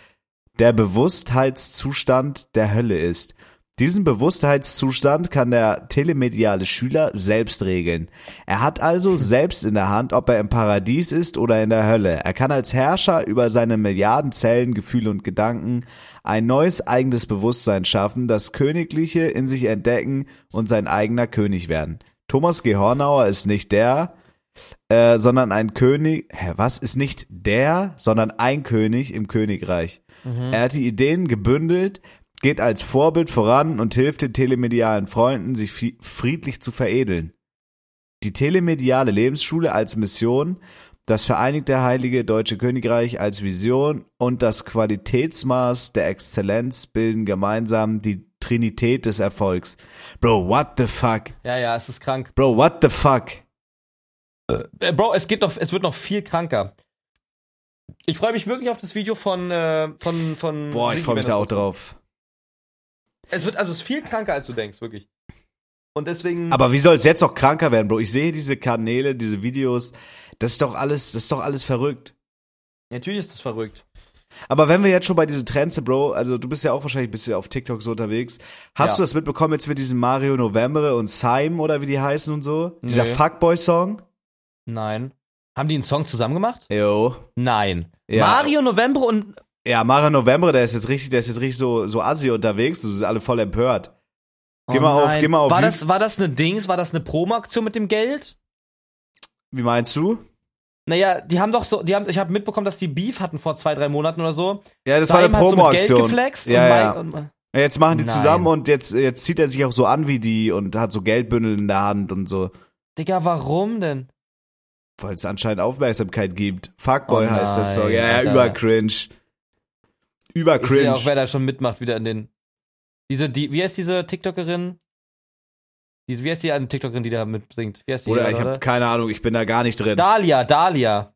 der Bewusstheitszustand der Hölle ist. Diesen Bewusstheitszustand kann der telemediale Schüler selbst regeln. Er hat also *laughs* selbst in der Hand, ob er im Paradies ist oder in der Hölle. Er kann als Herrscher über seine Milliarden Zellen, Gefühle und Gedanken ein neues eigenes Bewusstsein schaffen, das Königliche in sich entdecken und sein eigener König werden. Thomas G. Hornauer ist nicht der, äh, sondern ein König, hä, was ist nicht der, sondern ein König im Königreich. Er hat die Ideen gebündelt, geht als Vorbild voran und hilft den telemedialen Freunden, sich friedlich zu veredeln. Die telemediale Lebensschule als Mission, das Vereinigte Heilige Deutsche Königreich als Vision und das Qualitätsmaß der Exzellenz bilden gemeinsam die Trinität des Erfolgs. Bro, what the fuck? Ja, ja, es ist krank. Bro, what the fuck? Äh, Bro, es geht noch, es wird noch viel kranker. Ich freue mich wirklich auf das Video von, äh, von, von. Boah, ich Sigi, freue mich da auch drauf. Es wird, also es ist viel kranker, als du denkst, wirklich. Und deswegen. Aber wie soll es jetzt noch kranker werden, Bro? Ich sehe diese Kanäle, diese Videos, das ist doch alles, das ist doch alles verrückt. natürlich ist das verrückt. Aber wenn wir jetzt schon bei diesen Trends sind, Bro, also du bist ja auch wahrscheinlich ein bisschen auf TikTok so unterwegs. Hast Ja. du das mitbekommen jetzt mit diesem Mario November und Sime oder wie die heißen und so? Dieser Nee. Fuckboy-Song? Nein. Haben die einen Song zusammen gemacht? Jo. Nein. Ja. Mario November und. Ja, Mario November, der ist jetzt richtig, der ist jetzt richtig so, so assi unterwegs, so sind alle voll empört. Geh mal auf- nein. geh mal auf War das, war das eine Dings? War das eine Promo-Aktion mit dem Geld? Wie meinst du? Naja, die haben doch so, die haben, ich habe mitbekommen, dass die Beef hatten vor zwei, drei Monaten oder so. Ja, das war eine hat so Promo-Aktion. geflext ja, und ja. Mike- und- Ja, Jetzt machen die Nein. zusammen und jetzt, jetzt zieht er sich auch so an wie die und hat so Geldbündel in der Hand und so. Digga, warum denn? Weil es anscheinend Aufmerksamkeit gibt. Fuckboy Oh heißt das nein, Ja, ja, über cringe. Über Ich sehe auch, cringe. wer da schon mitmacht, wieder in den. Diese, die, wie heißt diese TikTokerin? Diese, wie heißt die eine TikTokerin, die da mitsingt? Wie heißt die? Oder ich habe keine Ahnung, ich bin da gar nicht drin. Dahlia, Dahlia.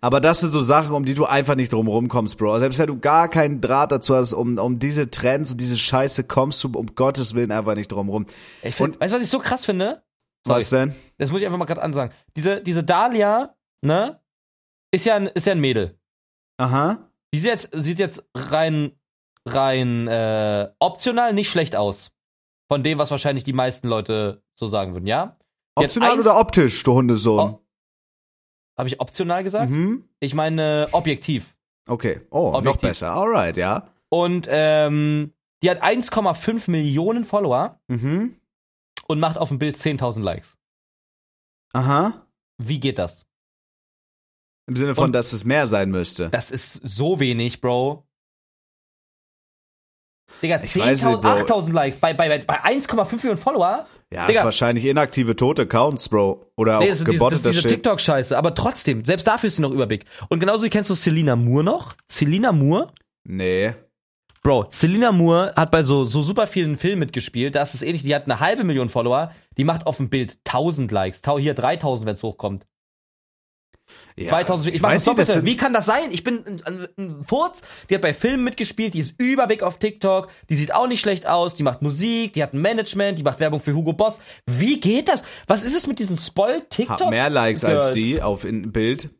Aber das sind so Sachen, um die du einfach nicht drum rumkommst, Bro. Selbst wenn du gar keinen Draht dazu hast, um, um diese Trends und diese Scheiße kommst du um Gottes Willen einfach nicht drum rum. Ich find, weißt du, was ich so krass finde? Sorry, Was denn? das muss ich einfach mal gerade ansagen. Diese, diese Dahlia, ne, ist ja ein, ist ja ein Mädel. Aha. Die sieht jetzt, sieht jetzt rein, rein äh, optional nicht schlecht aus. Von dem, was wahrscheinlich die meisten Leute so sagen würden, ja? Jetzt Optional eins- oder optisch, du Hundesohn? Oh, Habe ich optional gesagt? Mhm. Ich meine objektiv. Okay. Oh, noch Objektiv. besser. Alright, ja. Und ähm, die hat 1,5 Millionen Follower Mhm. und macht auf dem Bild 10.000 Likes. Aha. Wie geht das? Im Sinne von, Und- dass es mehr sein müsste. Das ist so wenig, Bro. Digga, Ich weiß 10.000, nicht, Bro. 8.000 Likes bei, bei, bei 1,5 Millionen Follower? Ja, Digga. ist wahrscheinlich inaktive tote Accounts, Bro. Oder auch Nee, das, ist diese, das ist diese. TikTok-Scheiße. Aber trotzdem, selbst dafür ist sie noch Überblick. Und genauso wie kennst du Selina Moore noch? Selina Moore? Nee. Bro, Selina Moore hat bei so, so super vielen Filmen mitgespielt. Da ist es ähnlich. Die hat eine halbe Million Follower. Die macht auf dem Bild 1000 Likes. Tau- Hier 3000, wenn es hochkommt. Ja, 2000. Ich mach weiß nicht, das Wie kann das sein? Ich bin ein, ein, ein Furz. Die hat bei Filmen mitgespielt. Die ist überbig auf TikTok. Die sieht auch nicht schlecht aus. Die macht Musik. Die hat ein Management. Die macht Werbung für Hugo Boss. Wie geht das? Was ist es mit diesen Spoil-TikTok? Hab mehr Likes als Girls? die auf in Bild.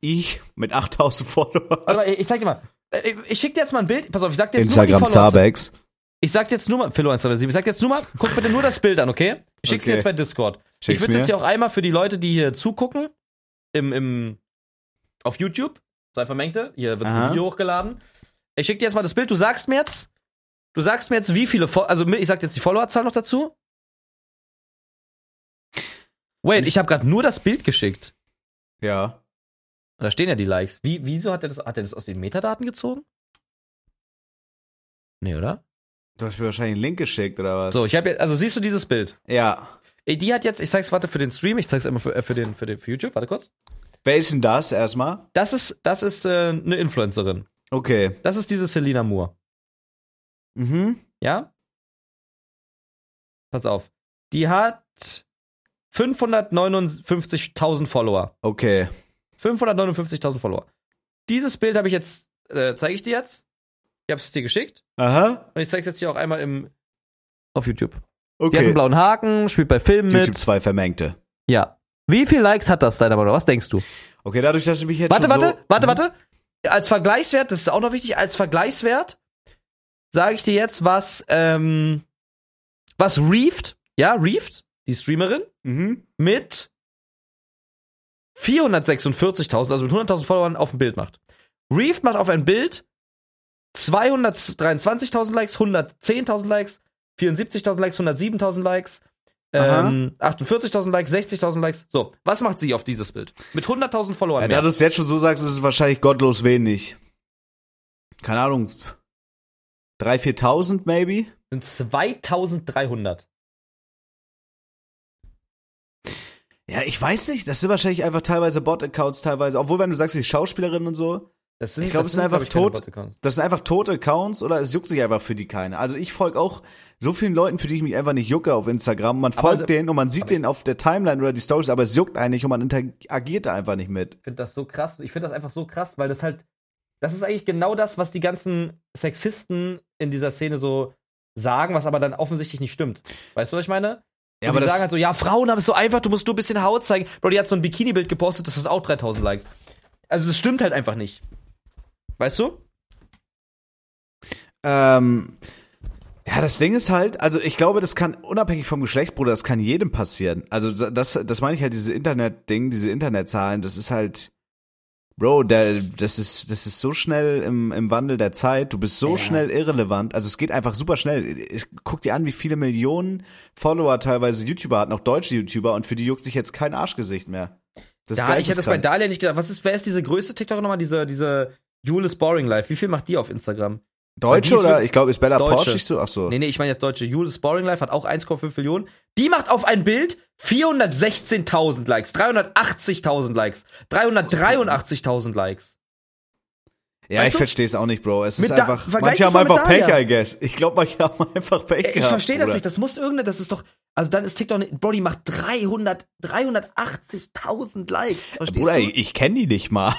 Ich mit 8000 Followern. Warte mal, ich, ich zeig dir mal. Ich, ich schick dir jetzt mal ein Bild. Pass auf, ich sag dir jetzt Instagram nur die Follower- Zabex. Ich sag dir jetzt nur mal, Philo 127, ich sag dir jetzt nur mal, guck bitte nur das Bild an, okay? Ich schick's dir Okay. jetzt bei Discord. Schick's ich würde jetzt hier auch einmal für die Leute, die hier zugucken, im, im, auf YouTube, sei vermengte, hier wird ein. Video hochgeladen. Ich schick dir jetzt mal das Bild, du sagst mir jetzt, du sagst mir jetzt, wie viele, Fo also ich sag jetzt die Followerzahl noch dazu. Wait, ich habe gerade nur das Bild geschickt. Ja. Da stehen ja die Likes. Wie, wieso hat er das, hat er das aus den Metadaten gezogen? Nee, oder? Du hast mir wahrscheinlich einen Link geschickt, oder was? So, ich habe jetzt, also siehst du dieses Bild? ja. Die hat jetzt, ich zeig's warte für den Stream, ich zeig's immer für, äh, für den für den für YouTube, warte kurz. Wer ist denn das erstmal? Das ist das ist äh, eine Influencerin. Okay. Das ist diese Selina Moore, Mhm. ja? Pass auf. Die hat 559.000 Follower. Okay. 559.000 Follower. Dieses Bild habe ich jetzt äh, zeige ich dir jetzt. Ich habe es dir geschickt Aha. und ich zeige es jetzt hier auch einmal im auf YouTube. Die hat Okay. einen blauen Haken, spielt bei Filmen YouTube mit. 2 Vermengte. Ja. Wie viele Likes hat das deiner Meinung nach? Was denkst du? Okay, dadurch, dass du mich jetzt Warte, warte, so warte, warte. Als Vergleichswert, das ist auch noch wichtig, als Vergleichswert sage ich dir jetzt, was, ähm, was Reefed, ja, Reefed, die Streamerin, Mhm. mit 446.000, also mit 100.000 Followern auf ein Bild macht. Reefed macht auf ein Bild 223.000 Likes, 110.000 Likes, 74.000 Likes, 107.000 Likes, ähm, 48.000 Likes, 60.000 Likes. So, was macht sie auf dieses Bild? Mit 100.000 Followern Ja, mehr. da du es jetzt schon so sagst, ist es wahrscheinlich gottlos wenig. Keine Ahnung. 3.000, 4.000 maybe? sind 2.300. Ja, ich weiß nicht. Das sind wahrscheinlich einfach teilweise Bot-Accounts, teilweise. Obwohl, wenn du sagst, die Schauspielerin und so, Das sind, Ich glaub, das es sind einfach tot. Das sind einfach tote Accounts oder es juckt sich einfach für die keine. Also ich folge auch so vielen Leuten, für die ich mich einfach nicht jucke auf Instagram. Man Aber folgt also- denen und man sieht denen auf der Timeline oder die Stories, aber es juckt eigentlich und man interagiert da einfach nicht mit. Ich finde das so krass. Ich finde das einfach so krass, weil das halt, das ist eigentlich genau das, was die ganzen Sexisten in dieser Szene so sagen, was aber dann offensichtlich nicht stimmt. Weißt du, was ich meine? Ja, Und aber die sagen halt so, ja, Frauen haben es so einfach, du musst nur ein bisschen Haut zeigen. Bro, die hat so ein Bikini-Bild gepostet, das ist auch 3000 Likes. Also das stimmt halt einfach nicht. Weißt du? Ähm, ja, das Ding ist halt, also ich glaube, das kann unabhängig vom Geschlecht, Bruder, das kann jedem passieren. Also das, das meine ich halt, diese Internet-Ding, diese Internetzahlen, das ist halt, Bro, der, das ist, das ist so schnell im, im Wandel der Zeit. Du bist so Ja. schnell irrelevant. Also es geht einfach super schnell. Ich, guck dir an, wie viele Millionen Follower teilweise YouTuber hatten, auch deutsche YouTuber, und für die juckt sich jetzt kein Arschgesicht mehr. Das ja, ich hätte das bei. Dalia nicht gedacht. Was ist, wer ist diese größte TikTok nochmal? Diese, diese Jules Boring Life. Wie viel macht die auf Instagram? Deutsche ist oder? Ich glaube, Isabella Deutsche. Porsche so. Ach so. Nee, nee, ich meine jetzt deutsche. Jules Boring Life hat auch 1,5 Millionen. Die macht auf ein Bild 416.000 Likes, 380.000 Likes, 383.000 Likes. Ja, Weißt ich verstehe es auch nicht, Bro. Es ist Da- einfach, manche haben einfach Pech. I guess. Ich glaube, manche haben einfach Pech Ich gehabt, verstehe das nicht. Das muss irgendeine, das ist doch, also dann ist TikTok, nicht- Bro, die macht 300, 380.000 Likes. Verstehst Bruder, du? ich, ich kenne die nicht mal.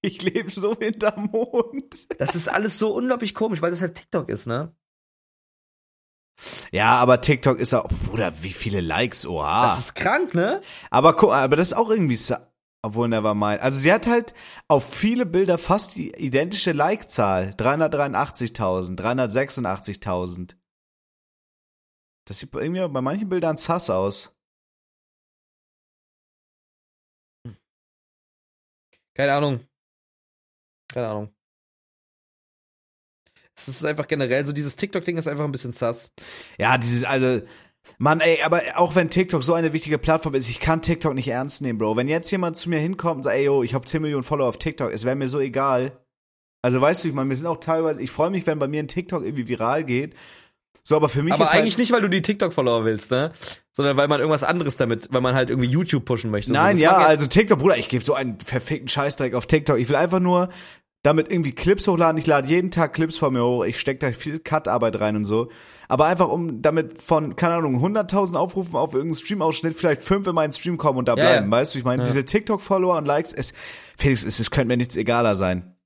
Ich lebe so hinterm Mond. Das ist alles so unglaublich komisch, weil das halt TikTok ist, ne? Ja, aber TikTok ist auch, Bruder, wie viele Likes, oha. Das ist krank, ne? aber guck, aber das ist auch irgendwie, obwohl never mind. Also sie hat halt auf viele Bilder fast die identische Like-Zahl. 383.000, 386.000. Das sieht irgendwie bei manchen Bildern sass aus. Keine Ahnung. Keine Ahnung. Es ist einfach generell so, dieses TikTok-Ding ist einfach ein bisschen sass. Ja, dieses, also, Mann, ey, aber auch wenn TikTok so eine wichtige Plattform ist, ich kann TikTok nicht ernst nehmen, Bro. Wenn jetzt jemand zu mir hinkommt und sagt, ey, yo, ich habe 10 Millionen Follower auf TikTok, es wäre mir so egal. Also, weißt du, ich meine, wir sind auch teilweise, ich freue mich, wenn bei mir ein TikTok irgendwie viral geht. So, aber für mich Aber ist eigentlich halt, nicht, weil du die TikTok-Follower willst, ne? Sondern weil man irgendwas anderes damit, weil man halt irgendwie YouTube pushen möchte. Nein, so, ja, also TikTok, Bruder, ich gebe so einen verfickten Scheißdreck auf TikTok. Ich will einfach nur damit irgendwie Clips hochladen. Ich lade jeden Tag Clips von mir hoch. Ich stecke da viel Cut-Arbeit rein und so. Aber einfach, um damit von, keine Ahnung, 100.000 Aufrufen auf irgendeinen Stream-Ausschnitt vielleicht fünf in meinen Stream kommen und da Ja, bleiben. ja. Weißt du, ich meine, Ja. diese TikTok-Follower und Likes, es, Felix, es, es könnte mir nichts egaler sein.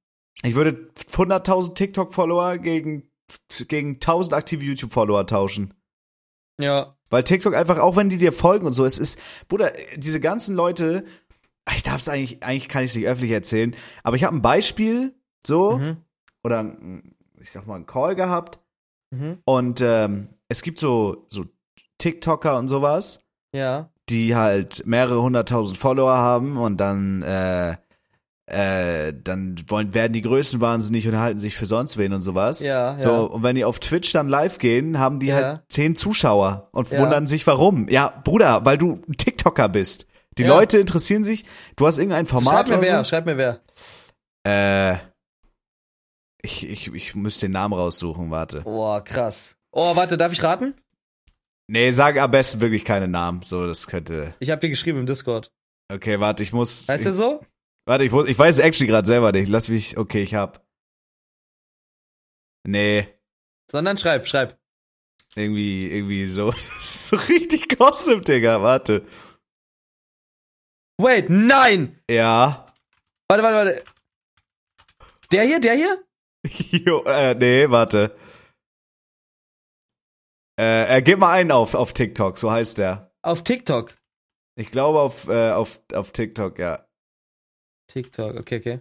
Ich würde 100.000 TikTok-Follower gegen, gegen 1.000 aktive YouTube-Follower tauschen. Ja. Weil TikTok einfach, auch wenn die dir folgen und so, es ist, Bruder, diese ganzen Leute, ich darf es eigentlich, eigentlich kann ich es nicht öffentlich erzählen, aber ich habe ein Beispiel, so, Mhm. oder ich sag mal, einen Call gehabt Mhm. und ähm, es gibt so, so TikToker und sowas, Ja. die halt mehrere hunderttausend Follower haben und dann, äh, äh, dann wollen, werden die Größen wahnsinnig und halten sich für sonst wen und sowas. Ja, So, ja. und wenn die auf Twitch dann live gehen, haben die Ja. halt zehn Zuschauer und wundern sich, warum. Ja, Bruder, weil du ein TikToker bist. Die Ja. Leute interessieren sich, du hast irgendein Format Schreib mir wer, so. schreib mir wer. Äh, ich, ich, ich müsste den Namen raussuchen, warte. Boah, krass. Oh, warte, darf ich raten? Nee, sag am besten wirklich keine Namen. So, das könnte. Ich hab dir geschrieben im Discord. Okay, warte, ich muss. Ich, der so? Warte, ich muss, ich weiß es actually gerade selber nicht. Lass mich. Okay, ich hab. Nee, Sondern schreib, schreib. irgendwie, irgendwie so. *laughs* so richtig Gossip, Digga. Warte. Wait, nein! Ja. Warte, warte, warte. Der hier, der hier? *laughs* Jo, äh, nee, warte. Äh, äh, gib mal einen auf, auf TikTok, so heißt der. Auf TikTok. Ich glaube auf, äh, auf, auf TikTok, ja. TikTok, okay, okay.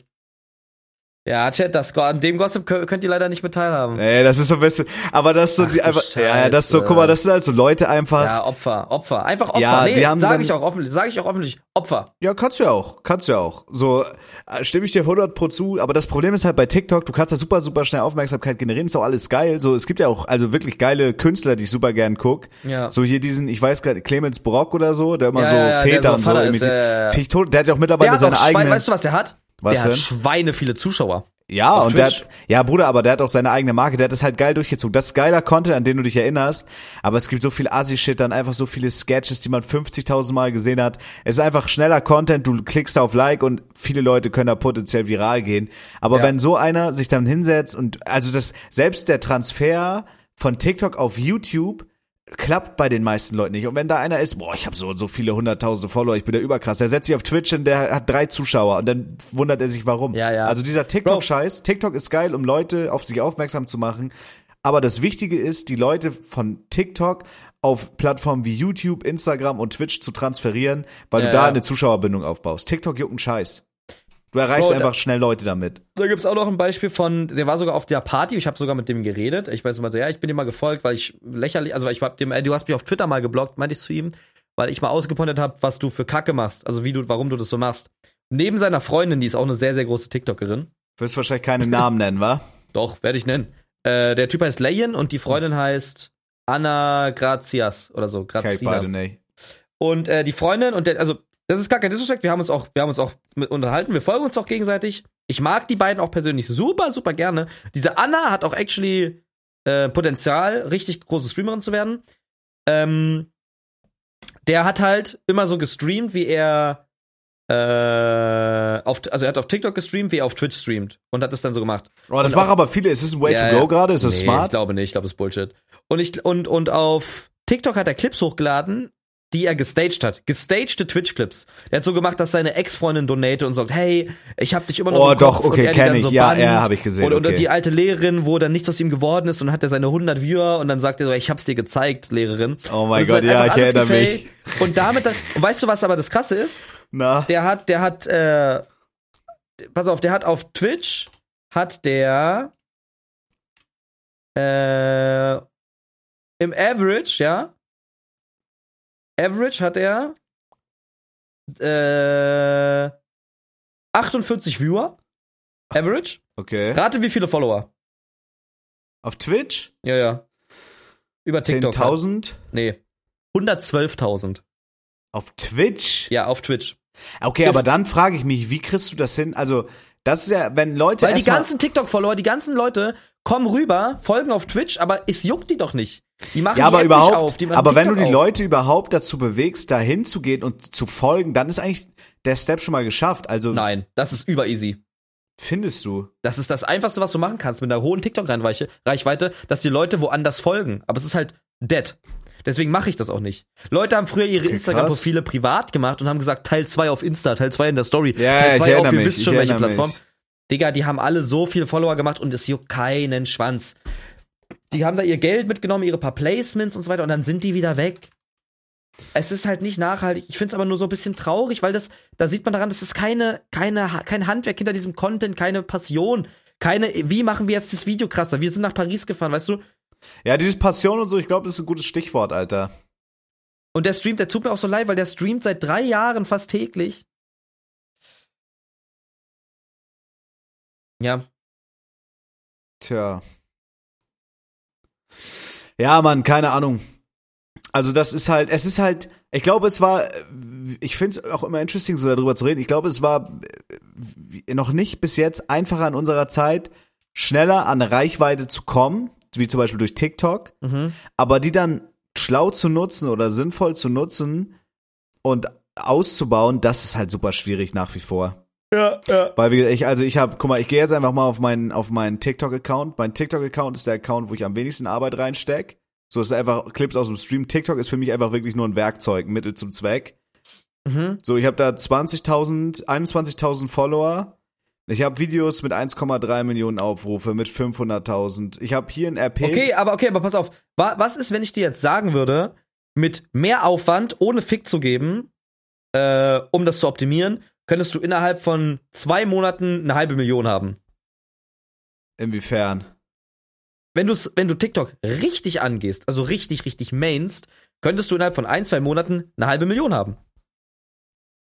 Ja, Chat, das, an dem Gossip kö- könnt ihr leider nicht mit teilhaben. Ey, das ist so ein bisschen, aber das so Ach die einfach, ja, ja, das so, guck mal, das sind halt so Leute einfach, Ja, Opfer, Opfer. Einfach Opfer. Ja, nee, die haben sage dann- ich auch öffentlich, sage ich auch öffentlich. Opfer. Ja, kannst du ja auch, kannst du ja auch. So, äh, stimme ich dir 100 pro zu, aber das Problem ist halt bei TikTok, du kannst da super, super schnell Aufmerksamkeit generieren, ist auch alles geil. So, es gibt ja auch, also wirklich geile Künstler, die ich super gern guck. Ja. So hier diesen, ich weiß gerade, Clemens Brock oder so, der immer Ja, so ja, Väter so und so imitiert. ja, ja, ja. Der hat ja auch mittlerweile seine eigene. weißt du, was der hat? Was der denn? hat Schweine viele Zuschauer. Ja, Auf und der hat, ja, Bruder, aber der hat auch seine eigene Marke, der hat das halt geil durchgezogen. Das ist geiler Content, an den du dich erinnerst, aber es gibt so viel Assi-Shit, dann einfach so viele Sketches, die man 50.000 Mal gesehen hat. Es ist einfach schneller Content, du klickst auf Like und viele Leute können da potenziell viral gehen. Aber Ja. wenn so einer sich dann hinsetzt und, also das, selbst der Transfer von TikTok auf YouTube, klappt bei den meisten Leuten nicht. Und wenn da einer ist, boah, ich habe so und so viele hunderttausende Follower, ich bin der überkrass, der setzt sich auf Twitch und der hat drei Zuschauer und dann wundert er sich, warum. Ja, ja. Also dieser TikTok-Scheiß, TikTok ist geil, um Leute auf sich aufmerksam zu machen. Aber das Wichtige ist, die Leute von TikTok auf Plattformen wie YouTube, Instagram und Twitch zu transferieren, weil Ja, du da ja. eine Zuschauerbindung aufbaust. TikTok juckt einen Scheiß. Du erreichst Bro, da- einfach schnell Leute damit. Da gibt's auch noch ein Beispiel von, der war sogar auf der Party, ich habe sogar mit dem geredet. Ich weiß immer so, ja, ich bin dir mal gefolgt, weil ich lächerlich, also ich hab dem, ey, du hast mich auf Twitter mal geblockt, meinte ich zu ihm, weil ich mal ausgepointet habe, was du für Kacke machst, also wie du, warum du das so machst. Neben seiner Freundin, die ist auch eine sehr, sehr große TikTokerin. Wirst wahrscheinlich keine Namen nennen, wa? *laughs* Doch, werde ich nennen. Äh, der Typ heißt Leyen und die Freundin heißt Anna Grazias oder so. Grazias. beide nicht. Und äh, die Freundin und der, also das ist gar kein Disrespect, wir haben uns auch, wir haben uns auch mit unterhalten, wir folgen uns auch gegenseitig. Ich mag die beiden auch persönlich super, super gerne. Diese Anna hat auch actually äh, Potenzial, richtig große Streamerin zu werden. Ähm, der hat halt immer so gestreamt, wie er äh, auf, also er hat auf TikTok gestreamt, wie er auf Twitch streamt und hat das dann so gemacht. Oh, das machen aber viele. Ist es ein Way Ja, to go gerade? Ist das nee, Ich smart? glaube nicht, ich glaube, das ist Bullshit. Und ich und und auf TikTok hat er Clips hochgeladen, die er gestaged hat. Gestagte Twitch-Clips. Der hat so gemacht, dass seine Ex-Freundin donate und sagt, hey, ich hab dich immer noch Oh, im doch, Kopf. okay, und er die kenn dann ich. so Ja, bannt. ja, hab ich gesehen, Und, und okay. die alte Lehrerin, wo dann nichts aus ihm geworden ist und dann hat er seine 100 Viewer und dann sagt er so, ich hab's dir gezeigt, Lehrerin. Oh mein Gott, ja, einfach ich erinnere gefaked. Und damit, dann, und weißt du, was aber das Krasse ist? Na? Der hat, der hat, äh, pass auf, der hat auf Twitch, hat der, äh, im Average, ja, Average hat er, äh, 48 Viewer. Average. Okay. Rate, wie viele Follower? Auf Twitch? Ja, ja. Über TikTok. halt. 10.000? Nee. 112.000. Auf Twitch? Ja, auf Twitch. Okay, Ist- aber dann frage ich mich, wie kriegst du das hin? Also, das ist ja, wenn Leute Weil die ganzen TikTok-Follower, die ganzen Leute kommen rüber, folgen auf Twitch, aber es juckt die doch nicht. Die machen ja, aber überhaupt, auf. Aber wenn du die auf. Leute überhaupt dazu bewegst, da hinzugehen und zu folgen, dann ist eigentlich der Step schon mal geschafft. Also, Nein, das ist über easy. findest du? Das ist das Einfachste, was du machen kannst mit einer hohen TikTok-Reichweite, Reichweite, dass die Leute woanders folgen. Aber es ist halt dead. Deswegen mache ich das auch nicht. Leute haben früher ihre Okay, Instagram-Profile privat gemacht und haben gesagt, Teil 2 auf Insta, Teil 2 in der Story, Ja, Teil ich 2 auf, ihr mich, wisst schon welche Plattform. mich. Digga, die haben alle so viele Follower gemacht und es juckt keinen Schwanz. Die haben da ihr Geld mitgenommen, ihre paar Placements und so weiter und dann sind die wieder weg. Es ist halt nicht nachhaltig. Ich finde es aber nur so ein bisschen traurig, weil das, da sieht man daran, das ist keine, keine, kein Handwerk hinter diesem Content, keine Passion. Keine, wie machen wir jetzt das Video krasser? Wir sind nach Paris gefahren, weißt du? Ja, dieses Passion und so, ich glaube, das ist ein gutes Stichwort, Alter. Und der streamt, der tut mir auch so leid, weil der streamt seit drei Jahren fast täglich. Ja, Tja. Ja, Mann, keine Ahnung. Also das ist halt, es ist halt, ich glaube, es war, ich finde es auch immer interesting, so darüber zu reden. Ich glaube, es war äh, noch nicht bis jetzt einfacher in unserer Zeit, schneller an Reichweite zu kommen, wie zum Beispiel durch TikTok, mhm. aber die dann schlau zu nutzen oder sinnvoll zu nutzen und auszubauen, das ist halt super schwierig nach wie vor. Ja, ja. Weil wie, ich, also ich habe, guck mal, ich gehe jetzt einfach mal auf meinen, auf meinen TikTok-Account. Mein TikTok-Account ist der Account, wo ich am wenigsten Arbeit reinsteck. So es ist einfach Clips aus dem Stream. TikTok ist für mich einfach wirklich nur ein Werkzeug, ein Mittel zum Zweck. Mhm. So, ich habe da 20.000, 21.000 Follower. Ich habe Videos mit 1,3 Millionen Aufrufe, mit 500.000. Ich habe hier ein RP. Okay, aber okay, aber pass auf. Wa- Was ist, wenn ich dir jetzt sagen würde, mit mehr Aufwand, ohne Fick zu geben, äh, um das zu optimieren, könntest du innerhalb von zwei Monaten eine halbe Million haben? Inwiefern? Wenn, du's, wenn du TikTok richtig angehst, also richtig, richtig mainst, könntest du innerhalb von ein, zwei Monaten eine halbe Million haben.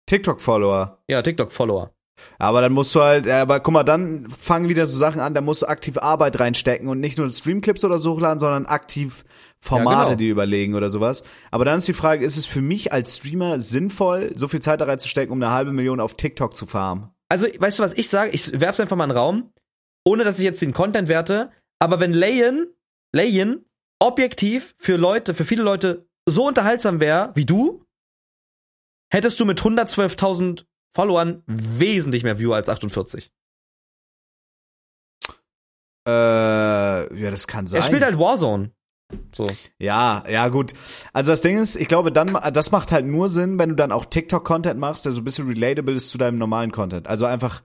TikTok-Follower. Ja, TikTok-Follower. Aber dann musst du halt, aber guck mal, dann fangen wieder so Sachen an, da musst du aktiv Arbeit reinstecken und nicht nur Streamclips oder so hochladen, sondern aktiv Formate, Ja, genau. die überlegen oder sowas. Aber dann ist die Frage, ist es für mich als Streamer sinnvoll, so viel Zeit da reinzustecken, um eine halbe Million auf TikTok zu farmen? Also, weißt du, was ich sage? Ich werf's einfach mal in den Raum, ohne dass ich jetzt den Content werte. Aber wenn Layen, Layen objektiv für Leute, für viele Leute so unterhaltsam wäre wie du, hättest du mit 112.000 Followern wesentlich mehr Viewer als 48. Äh, ja, das kann sein. Er spielt halt Warzone. So. Ja, ja, gut. Also das Ding ist, ich glaube, dann, das macht halt nur Sinn, wenn du dann auch TikTok-Content machst, der so ein bisschen relatable ist zu deinem normalen Content. Also einfach,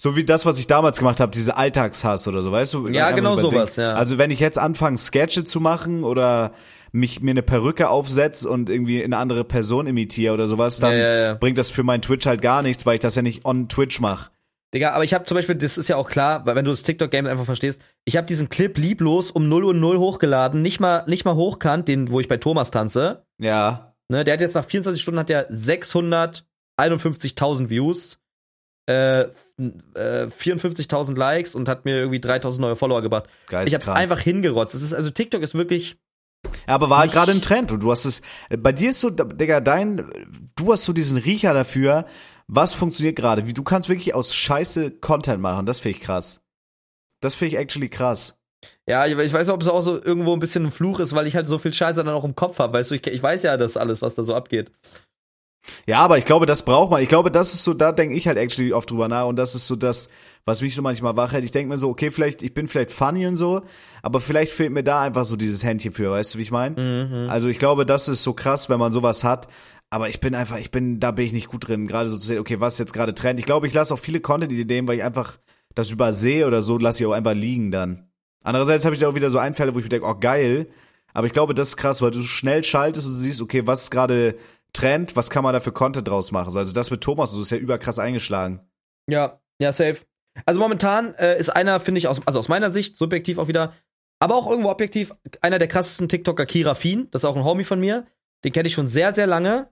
so wie das, was ich damals gemacht habe, diese Alltagshass oder so, weißt du? Ja, genau sowas, ja. Also wenn ich jetzt anfange, Sketche zu machen oder mich mir eine Perücke aufsetze und irgendwie eine andere Person imitiere oder sowas, dann Ja, ja, bringt das für meinen Twitch halt gar nichts, weil ich das ja nicht on Twitch mache. Digga, aber ich habe zum Beispiel, das ist ja auch klar, weil wenn du das TikTok-Game einfach verstehst, ich habe diesen Clip lieblos um 0 und 0 hochgeladen, nicht mal, nicht mal hochkant, den, wo ich bei Thomas tanze. Ja. Ne, der hat jetzt nach 24 Stunden hat der 651.000 Views, äh, äh, 54.000 Likes und hat mir irgendwie 3.000 neue Follower gebracht. Ich hab's einfach hingerotzt. Es ist, also TikTok ist wirklich, Ja, aber war halt gerade ein Trend und du hast es, bei dir ist so, Digga, dein, du hast so diesen Riecher dafür, was funktioniert gerade, wie du kannst wirklich aus Scheiße Content machen, das finde ich krass. Das finde ich actually krass. ja, ich, ich weiß nicht, ob es auch so irgendwo ein bisschen ein Fluch ist, weil ich halt so viel Scheiße dann auch im Kopf habe. Weißt du, ich, ich weiß ja das alles, was da so abgeht. Ja, aber ich glaube, das braucht man. Ich glaube, das ist so, da denke ich halt actually oft drüber nach und das ist so das, was mich so manchmal wach hält. Ich denke mir so, okay, vielleicht, ich bin vielleicht funny und so, aber vielleicht fehlt mir da einfach so dieses Händchen für, weißt du, wie ich meine? Mhm. Also ich glaube, das ist so krass, wenn man sowas hat. Aber ich bin einfach, ich bin, da bin ich nicht gut drin, gerade so zu sehen, okay, was ist jetzt gerade Trend. Ich glaube, ich lasse auch viele Content-Ideen, weil ich einfach das übersehe oder so, lasse ich auch einfach liegen dann. Andererseits habe ich da auch wieder so Einfälle, wo ich mir denke, oh geil. Aber ich glaube, das ist krass, weil du schnell schaltest und siehst, okay, was ist gerade Trend, was kann man da für Content draus machen? So, Also das mit Thomas, so ist ja überkrass eingeschlagen. Ja, ja, safe. Also momentan äh, ist einer, finde ich, aus, also aus meiner Sicht, subjektiv auch wieder, aber auch irgendwo objektiv, einer der krassesten TikToker, Kira Fien. Das ist auch ein Homie von mir. Den kenne ich schon sehr, sehr lange.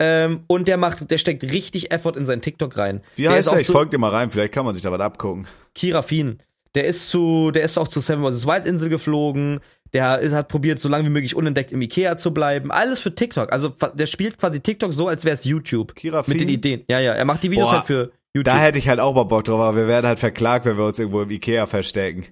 Ähm, und der macht, der steckt richtig Effort in seinen TikTok rein. Wie der heißt der? Ich zu- folge dir mal rein, vielleicht kann man sich da was abgucken. Kira Fien. Der ist zu, der ist auch zu Seven vs. Wild Insel geflogen. Der ist, hat probiert, so lange wie möglich unentdeckt im Ikea zu bleiben. Alles für TikTok. Also der spielt quasi TikTok so, als wäre es YouTube. Kira Mit den Fien? Ideen. Ja, ja. Er macht die Videos Boah, halt für YouTube. Da hätte ich halt auch mal Bock drauf, aber wir werden halt verklagt, wenn wir uns irgendwo im Ikea verstecken.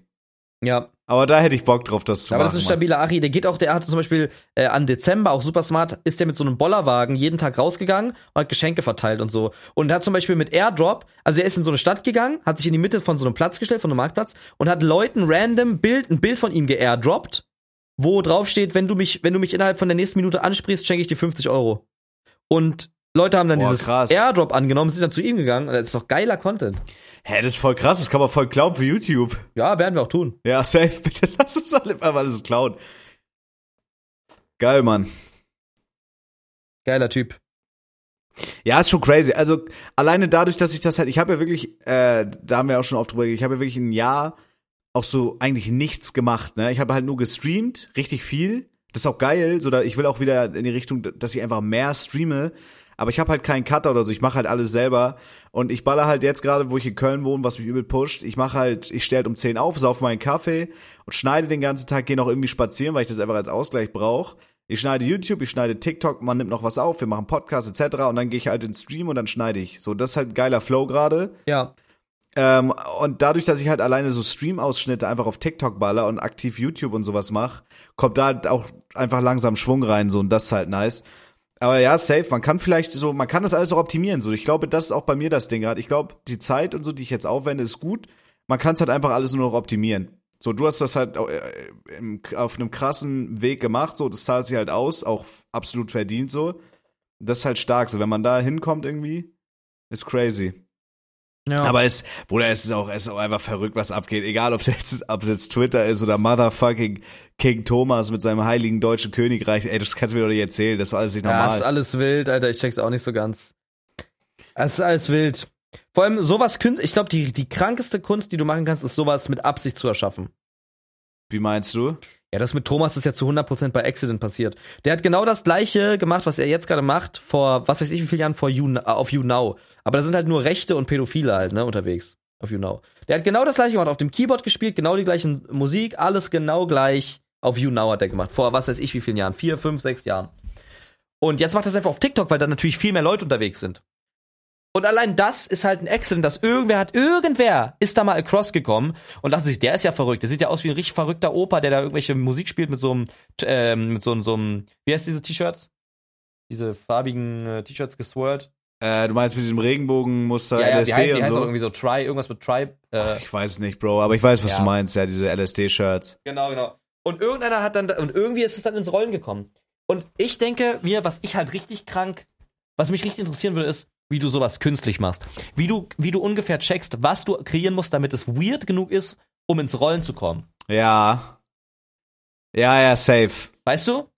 ja. Aber da hätte ich Bock drauf, das zu Aber machen. das ist ein stabiler Ari. Der geht auch, der hat zum Beispiel äh, an Dezember, auch super smart, ist der mit so einem Bollerwagen jeden Tag rausgegangen und hat Geschenke verteilt und so. Und er hat zum Beispiel mit Airdrop, also er ist in so eine Stadt gegangen, hat sich in die Mitte von so einem Platz gestellt, von einem Marktplatz, und hat Leuten random Bild, ein Bild von ihm geairdroppt, wo drauf steht, wenn du mich, wenn du mich innerhalb von der nächsten Minute ansprichst, schenke ich dir 50 Euro. Und Leute haben dann Boah, dieses krass. Airdrop angenommen, sind dann zu ihm gegangen, und das ist doch geiler Content. Hä, das ist voll krass, das kann man voll klauen für YouTube. Ja, werden wir auch tun. Ja, safe, *laughs* bitte lass uns alle einfach alles klauen. Geil, Mann. Geiler Typ. Ja, ist schon crazy. Also alleine dadurch, dass ich das halt, ich habe ja wirklich, äh, da haben wir auch schon oft drüber geredet, ich habe ja wirklich ein Jahr auch so eigentlich nichts gemacht. Ne? Ich habe halt nur gestreamt, richtig viel. Das ist auch geil, so da ich will auch wieder in die Richtung, dass ich einfach mehr streame. Aber ich habe halt keinen Cutter oder so. Ich mache halt alles selber und ich baller halt jetzt gerade, wo ich in Köln wohne, was mich übel pusht. Ich mache halt, ich stehe halt um 10 auf, sauf meinen Kaffee und schneide den ganzen Tag, gehe noch irgendwie spazieren, weil ich das einfach als Ausgleich brauche. Ich schneide YouTube, ich schneide TikTok, man nimmt noch was auf, wir machen Podcasts etc. und dann gehe ich halt ins Stream und dann schneide ich. So, das ist halt ein geiler Flow gerade. Ja. Ähm, und dadurch, dass ich halt alleine so Stream-Ausschnitte einfach auf TikTok baller und aktiv YouTube und sowas mache, kommt da halt auch einfach langsam Schwung rein, so und das ist halt nice. Aber ja, safe, man kann vielleicht so, man kann das alles auch optimieren. So, ich glaube, das ist auch bei mir das Ding gerade. Ich glaube, die Zeit und so, die ich jetzt aufwende, ist gut. Man kann es halt einfach alles nur noch optimieren. So, du hast das halt äh, im, auf einem krassen Weg gemacht, so, das zahlt sich halt aus, auch absolut verdient, so. Das ist halt stark, so, wenn man da hinkommt irgendwie, ist crazy. Ja. Aber es, Bruder, es ist auch, es ist auch einfach verrückt, was abgeht. Egal, ob es jetzt, ob es jetzt Twitter ist oder motherfucking King Thomas mit seinem heiligen deutschen Königreich. Ey, das kannst du mir doch nicht erzählen. Das war alles nicht Ja, normal. ist alles wild, Alter. Ich check's auch nicht so ganz. Es ist alles wild. Vor allem sowas, ich glaube, die, die krankeste Kunst, die du machen kannst, ist sowas mit Absicht zu erschaffen. Wie meinst du? Ja, das mit Thomas ist ja zu 100% bei Accident passiert. Der hat genau das gleiche gemacht, was er jetzt gerade macht, vor, was weiß ich wie vielen Jahren, vor you, äh, auf YouNow. Aber da sind halt nur Rechte und Pädophile halt, ne, unterwegs. Auf YouNow. Der hat genau das gleiche gemacht, auf dem Keyboard gespielt, genau die gleichen Musik, alles genau gleich. Auf YouNow hat er gemacht. Vor, was weiß ich wie vielen Jahren. Vier, fünf, sechs Jahren. Und jetzt macht er es einfach auf TikTok, weil da natürlich viel mehr Leute unterwegs sind. Und allein das ist halt ein Accident, dass irgendwer hat, irgendwer ist da mal across gekommen und dachte sich, der ist ja verrückt. Der sieht ja aus wie ein richtig verrückter Opa, der da irgendwelche Musik spielt mit so einem, ähm, mit so, einem- so einem, wie heißt diese T-Shirts? Diese farbigen äh, T-Shirts geswirrt. Äh, du meinst mit diesem Regenbogenmuster ja, ja, die LSD heißt, die und heißt so? irgendwie so Try, irgendwas mit Tribe. Äh, ich weiß es nicht, Bro, aber ich weiß, was Ja. du meinst, ja, diese LSD-Shirts. Genau, genau. Und irgendeiner hat dann, und irgendwie ist es dann ins Rollen gekommen. Und ich denke mir, was ich halt richtig krank, was mich richtig interessieren würde, ist, wie du sowas künstlich machst. Wie du, wie du ungefähr checkst, was du kreieren musst, damit es weird genug ist, um ins Rollen zu kommen. Ja. Ja, ja, safe. Weißt du?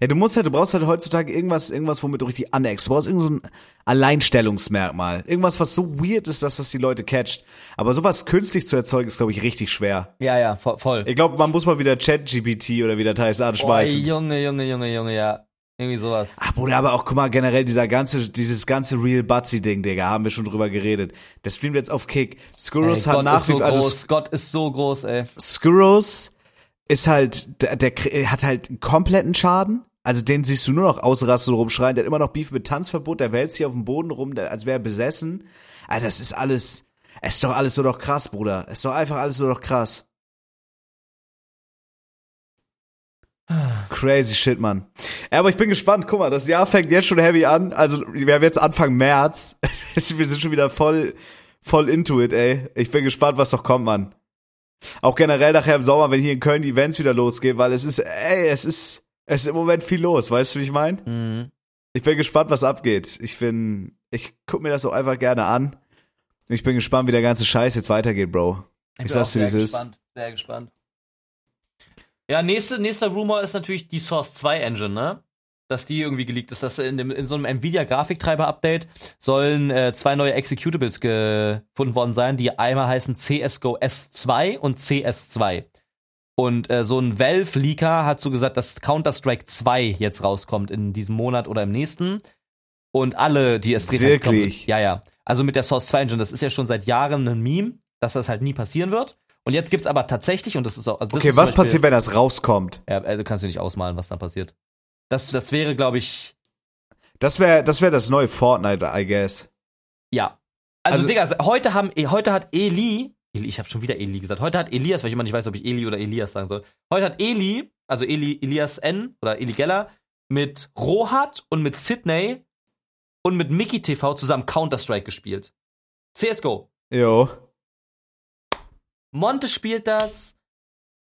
Ja, du musst halt, du brauchst halt heutzutage irgendwas, irgendwas, womit du richtig aneckst. Du brauchst irgend so ein Alleinstellungsmerkmal. Irgendwas, was so weird ist, dass das die Leute catcht. Aber sowas künstlich zu erzeugen, ist, glaube ich, richtig schwer. Ja, ja, vo voll. Ich glaube, man muss mal wieder ChatGPT oder wie das heißt anschmeißen. Oh, Junge, Junge, Junge, Junge, ja. Irgendwie sowas. Ach, Bruder, aber auch, guck mal, generell dieser ganze, dieses ganze Real Butsy-Ding, Digga, haben wir schon drüber geredet. Der streamt jetzt auf Kick. Skurrus hat Gott nach ist so wie also groß. Gott ist so groß, ey. Skurrus ist halt, der, der hat halt einen kompletten Schaden. Also den siehst du nur noch ausrasten und rumschreien. Der hat immer noch Beef mit Tanzverbot. Der wälzt hier auf dem Boden rum, der, als wäre er besessen. Alter, das ist alles, es ist doch alles so doch krass, Bruder. Es ist doch einfach alles so doch krass. Crazy shit, Mann. Aber ich bin gespannt. Guck mal, das Jahr fängt jetzt schon heavy an. Also, wir haben jetzt Anfang März. *laughs* wir sind schon wieder voll, voll into it, ey. Ich bin gespannt, was noch kommt, Mann. Auch generell nachher im Sommer, wenn hier in Köln die Events wieder losgehen, weil es ist, ey, es ist, es ist im Moment viel los. Weißt du, wie ich meine? Mhm. Ich bin gespannt, was abgeht. Ich bin, ich guck mir das so einfach gerne an. Und ich bin gespannt, wie der ganze Scheiß jetzt weitergeht, Bro. Ich bin sag's auch dir, wie es ist. Sehr gespannt. Ja, nächste, nächster Rumor ist natürlich die Source 2 Engine, ne? Dass die irgendwie geleakt ist. Dass in, dem, in so einem Nvidia-Grafiktreiber-Update sollen äh, zwei neue Executables gefunden worden sein, die einmal heißen CSGO S2 und CS2. Und äh, so ein Valve-Leaker hat so gesagt, dass Counter-Strike 2 jetzt rauskommt in diesem Monat oder im nächsten. Und alle, die es dreht, halt kommen- Wirklich? Ja, ja. Also mit der Source 2 Engine, das ist ja schon seit Jahren ein Meme, dass das halt nie passieren wird. Und jetzt gibt's aber tatsächlich, und das ist auch. Also das Okay, ist was Beispiel- passiert, wenn das rauskommt? Ja, also kannst du nicht ausmalen, was dann passiert. Das, das wäre, glaube ich, Das wäre, das wäre das neue Fortnite, I guess. ja. Also, Also- Digga, heute haben, heute hat Eli, Eli ich habe schon wieder Eli gesagt, heute hat Elias, weil ich immer nicht weiß, ob ich Eli oder Elias sagen soll. Heute hat Eli, also Eli, Elias N oder Eli Geller, mit Rohat und mit Sydney und mit Mickey TV zusammen Counter-Strike gespielt. CSGO. Jo. Monte spielt das.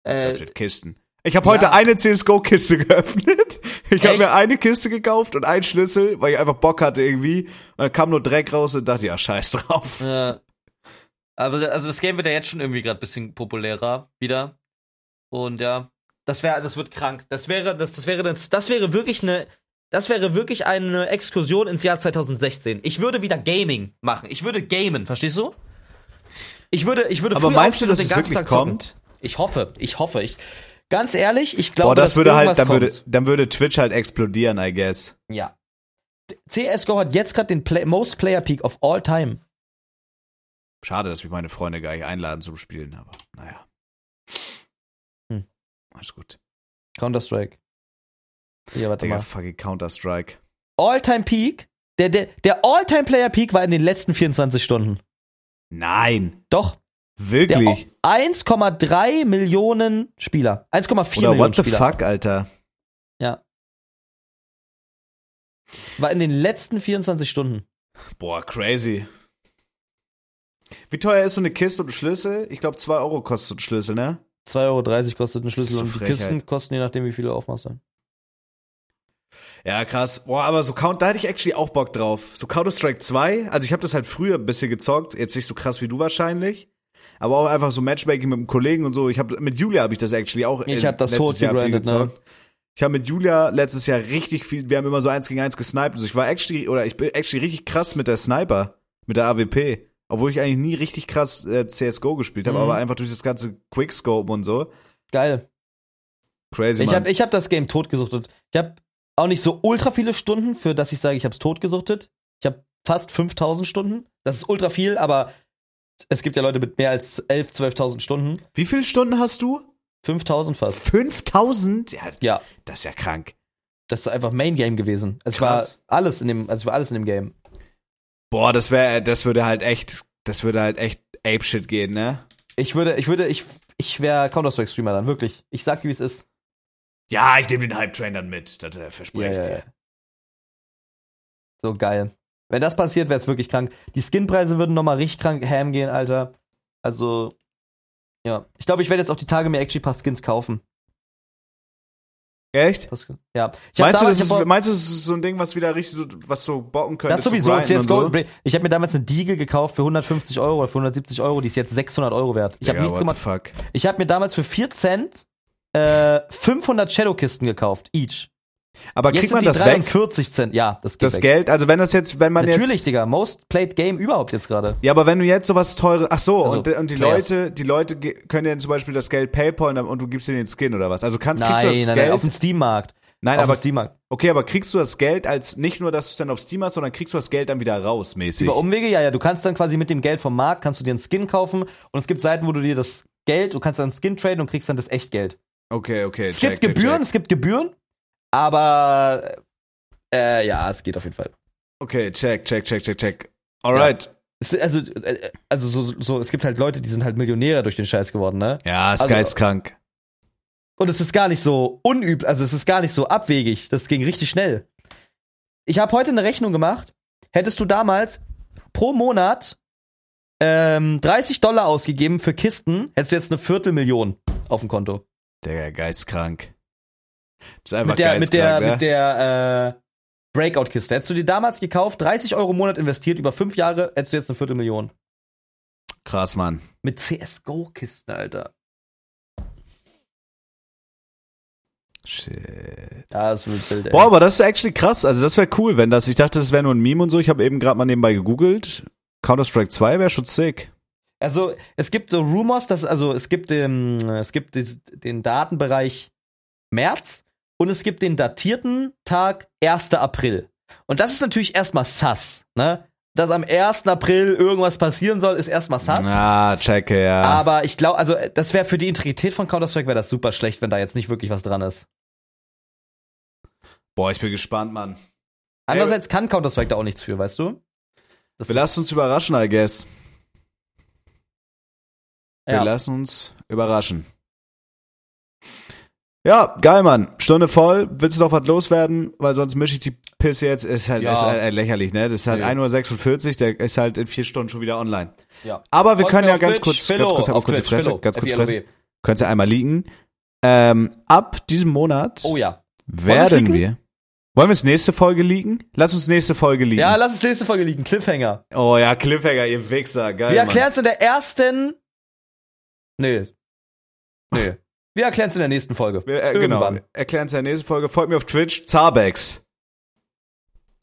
Äh, Öffnet Kisten. Ich habe ja. heute eine CSGO-Kiste *laughs* geöffnet. Ich habe mir eine Kiste gekauft und einen Schlüssel, weil ich einfach Bock hatte irgendwie. Und dann kam nur Dreck raus und dachte, ja, scheiß drauf. Ja. Aber also das Game wird ja jetzt schon irgendwie gerade ein bisschen populärer wieder. Und ja, das wäre, das wird krank. Das wäre, das, das wäre, das, das wäre wirklich eine, das wäre wirklich eine Exkursion ins Jahr 2016. Ich würde wieder Gaming machen. Ich würde gamen, verstehst du? Ich würde, ich würde Aber meinst du, dass es wirklich Tag zocken. kommt? Ich hoffe, ich hoffe. Ich, ganz ehrlich, ich glaube, Boah, das würde halt, dann würde, kommt. dann würde Twitch halt explodieren, I guess. Ja. CSGO hat jetzt gerade den Play Most Player Peak of all time. Schade, dass mich meine Freunde gar nicht einladen zum Spielen, aber naja. Hm. Alles gut. Counter-Strike. Ja, warte Digga, mal. fucking Counter-Strike. All-Time Peak, der, der, der All-Time Player Peak war in den letzten 24 Stunden. Nein. Doch. Wirklich? 1,3 Millionen Spieler. 1,4 Oder Millionen what the Spieler. fuck, Alter? Ja. War in den letzten 24 Stunden. Boah, crazy. Wie teuer ist so eine Kiste und ein Schlüssel? Ich glaube, 2 Euro kostet ein Schlüssel, ne? 2,30 Euro kostet ein Schlüssel und die. Kisten kosten je nachdem, wie viele du aufmachst. Dann. Ja, krass. Boah, aber so Count, da hätte ich actually auch Bock drauf. So Counter-Strike 2, also ich habe das halt früher ein bisschen gezockt, jetzt nicht so krass wie du wahrscheinlich. Aber auch einfach so Matchmaking mit einem Kollegen und so. Ich habe mit Julia habe ich das actually auch Ich in- hab das tot gegrindet, ne? Ich habe mit Julia letztes Jahr richtig viel, wir haben immer so eins gegen eins gesniped. Also ich war actually, oder ich bin actually richtig krass mit der Sniper. mit der AWP. Obwohl ich eigentlich nie richtig krass äh, CSGO gespielt habe, Mhm. aber einfach durch das ganze Quickscope und so. Geil. Crazy, Ich habe ich hab das Game totgesuchtet. Ich habe auch nicht so ultra viele Stunden, für dass ich sage, ich habe es totgesuchtet. Ich habe fast 5000 Stunden. Das ist ultra viel, aber es gibt ja Leute mit mehr als 11, 12.000 Stunden. Wie viele Stunden hast du? 5000 fast. 5000? Ja, Ja, das ist ja krank. das ist einfach Main Game gewesen. Es Krass. war alles in dem, also es war alles in dem Game. Boah, das wäre, das würde halt echt, das würde halt echt Apeshit gehen, ne? Ich würde, ich würde, ich, ich wäre Counter-Strike Streamer dann, wirklich. Ich sag, wie es ist. Ja, ich nehme den Hype-Train dann mit. Das äh, verspreche ich dir. So geil. Wenn das passiert, wäre es wirklich krank. Die Skinpreise würden nochmal richtig krank ham gehen, Alter. Also, ja. Ich glaube, ich werde jetzt auch die Tage mir actually ein paar Skins kaufen. Echt? Ja. Meinst du, damals- das ich hab- ist, meinst du, das ist so ein Ding, was wieder richtig so, was so bocken könnte? das sowieso, CSGO. so? Ich habe mir damals eine Deagle gekauft für 150 Euro oder für 170 Euro, die ist jetzt 600 Euro wert. Ich habe nichts what gemacht. the fuck? Ich habe mir damals für 4 Cent äh, 500 Shadowkisten gekauft, each. Aber Jetzt kriegt sind man das weg? 43 Cent. Ja, das Das weg. Geld? Also wenn das jetzt, wenn man Natürlich, jetzt. Digga. Most played Game überhaupt jetzt gerade. Ja, aber wenn du jetzt sowas teures. Ach so, Also, und, und die Players. Leute, die Leute können dir zum Beispiel das Geld PayPal und, du gibst ihnen den Skin oder was? Also kannst, kriegst du Nein, das nein, Geld? nein, auf dem Steam-Markt. nein, auf aber dem Steam-Markt. okay, aber kriegst du das Geld als nicht nur, dass du es dann auf Steam hast, sondern kriegst du das Geld dann wieder raus, mäßig. Über Umwege, ja, ja. Du kannst dann quasi mit dem Geld vom Markt, kannst du dir einen Skin kaufen und es gibt Seiten, wo du dir das Geld, du kannst dann einen Skin traden und kriegst dann das Echtgeld. Okay, okay. Es check, gibt check, Gebühren, check. es gibt Gebühren, aber äh, ja, es geht auf jeden Fall. Okay, check, check, check, check, check. Alright. Es, also, äh, also so, so, es gibt halt Leute, die sind halt Millionäre durch den Scheiß geworden, ne? Ja, ist Also- geistkrank. Und es ist gar nicht so unüb, also es ist gar nicht so abwegig. Das ging richtig schnell. Ich habe heute eine Rechnung gemacht. Hättest du damals pro Monat ähm, 30 Dollar ausgegeben für Kisten, hättest du jetzt eine Viertelmillion auf dem Konto. Digga, geistkrank. Das ist einfach Mit der, mit der, geistkrank, ne? mit der äh, Breakout-Kiste. Hättest du die damals gekauft, 30 Euro im Monat investiert, über fünf Jahre, hättest du jetzt eine Viertelmillion. Krass, Mann. Mit CSGO-Kisten, Alter. Shit. Das wild, ey. Boah, aber das ist actually krass. Also das wäre cool, wenn das. Ich dachte, das wäre nur ein Meme und so. Ich habe eben gerade mal nebenbei gegoogelt. Counter-Strike 2 wäre schon sick. Also es gibt so Rumors, dass also es gibt ähm, es gibt den Datenbereich März und es gibt den datierten Tag 1. April. Und das ist natürlich erstmal sass, ne? Dass am 1. April irgendwas passieren soll, ist erstmal sass. Ah, checke, ja. Aber ich glaube, also das wäre für die Integrität von Counter-Strike wäre das super schlecht, wenn da jetzt nicht wirklich was dran ist. Boah, ich bin gespannt, Mann. Andererseits kann Counter-Strike da auch nichts für, weißt du? Das Wir lassen uns überraschen, I guess. Wir ja. lassen uns überraschen. Ja, geil, Mann. Stunde voll. Willst du noch was loswerden? Weil sonst mische ich die Pisse jetzt. Ist halt, Ja. ist halt lächerlich, ne? Das ist halt Nee. 1.46 Uhr, der ist halt in vier Stunden schon wieder online. ja. Aber wir Folgt können ja ganz Twitch, kurz, Philo, ganz kurz, auf kurz die Fresse, Philo, ganz kurz die. Fresse. Könnt ihr einmal liegen. Ähm, ab diesem Monat Oh ja. werden wir. Wollen wir es nächste Folge liegen? Lass uns nächste Folge liegen. Ja, lass uns nächste Folge liegen. Cliffhanger. oh ja, Cliffhanger, ihr Wichser, geil. Wir erklären es in der ersten. Nö. Nö. Wir erklären es in der nächsten Folge. Wir, äh, genau. Erklären es in der nächsten Folge. Folgt mir auf Twitch, Zabex.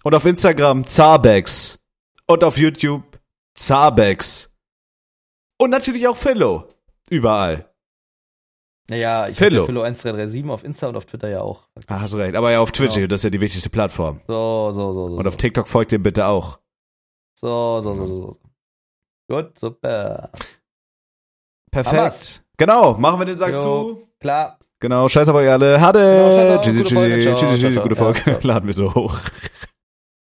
Und auf Instagram, Zabex. Und auf YouTube, Zabex. Und natürlich auch Philo. Überall. Naja, ich Philo. Philo. Philo 1337 auf Insta und auf Twitter ja auch. Ah, hast du recht. Aber ja, auf Twitch, Genau. das ist ja die wichtigste Plattform. So, so, so, so. Und auf TikTok folgt dem bitte auch. So, so, so, so. so. Gut, super. Perfekt. Hammer's. Genau, machen wir den Sack Jo. zu. Klar. Genau, scheiß auf euch alle. Hatte. Genau, auf, tschüssi, gute Folge, tschüssi, ciao, tschüssi, ciao, gute Ja, Folge. ciao. *laughs* Laden wir so hoch.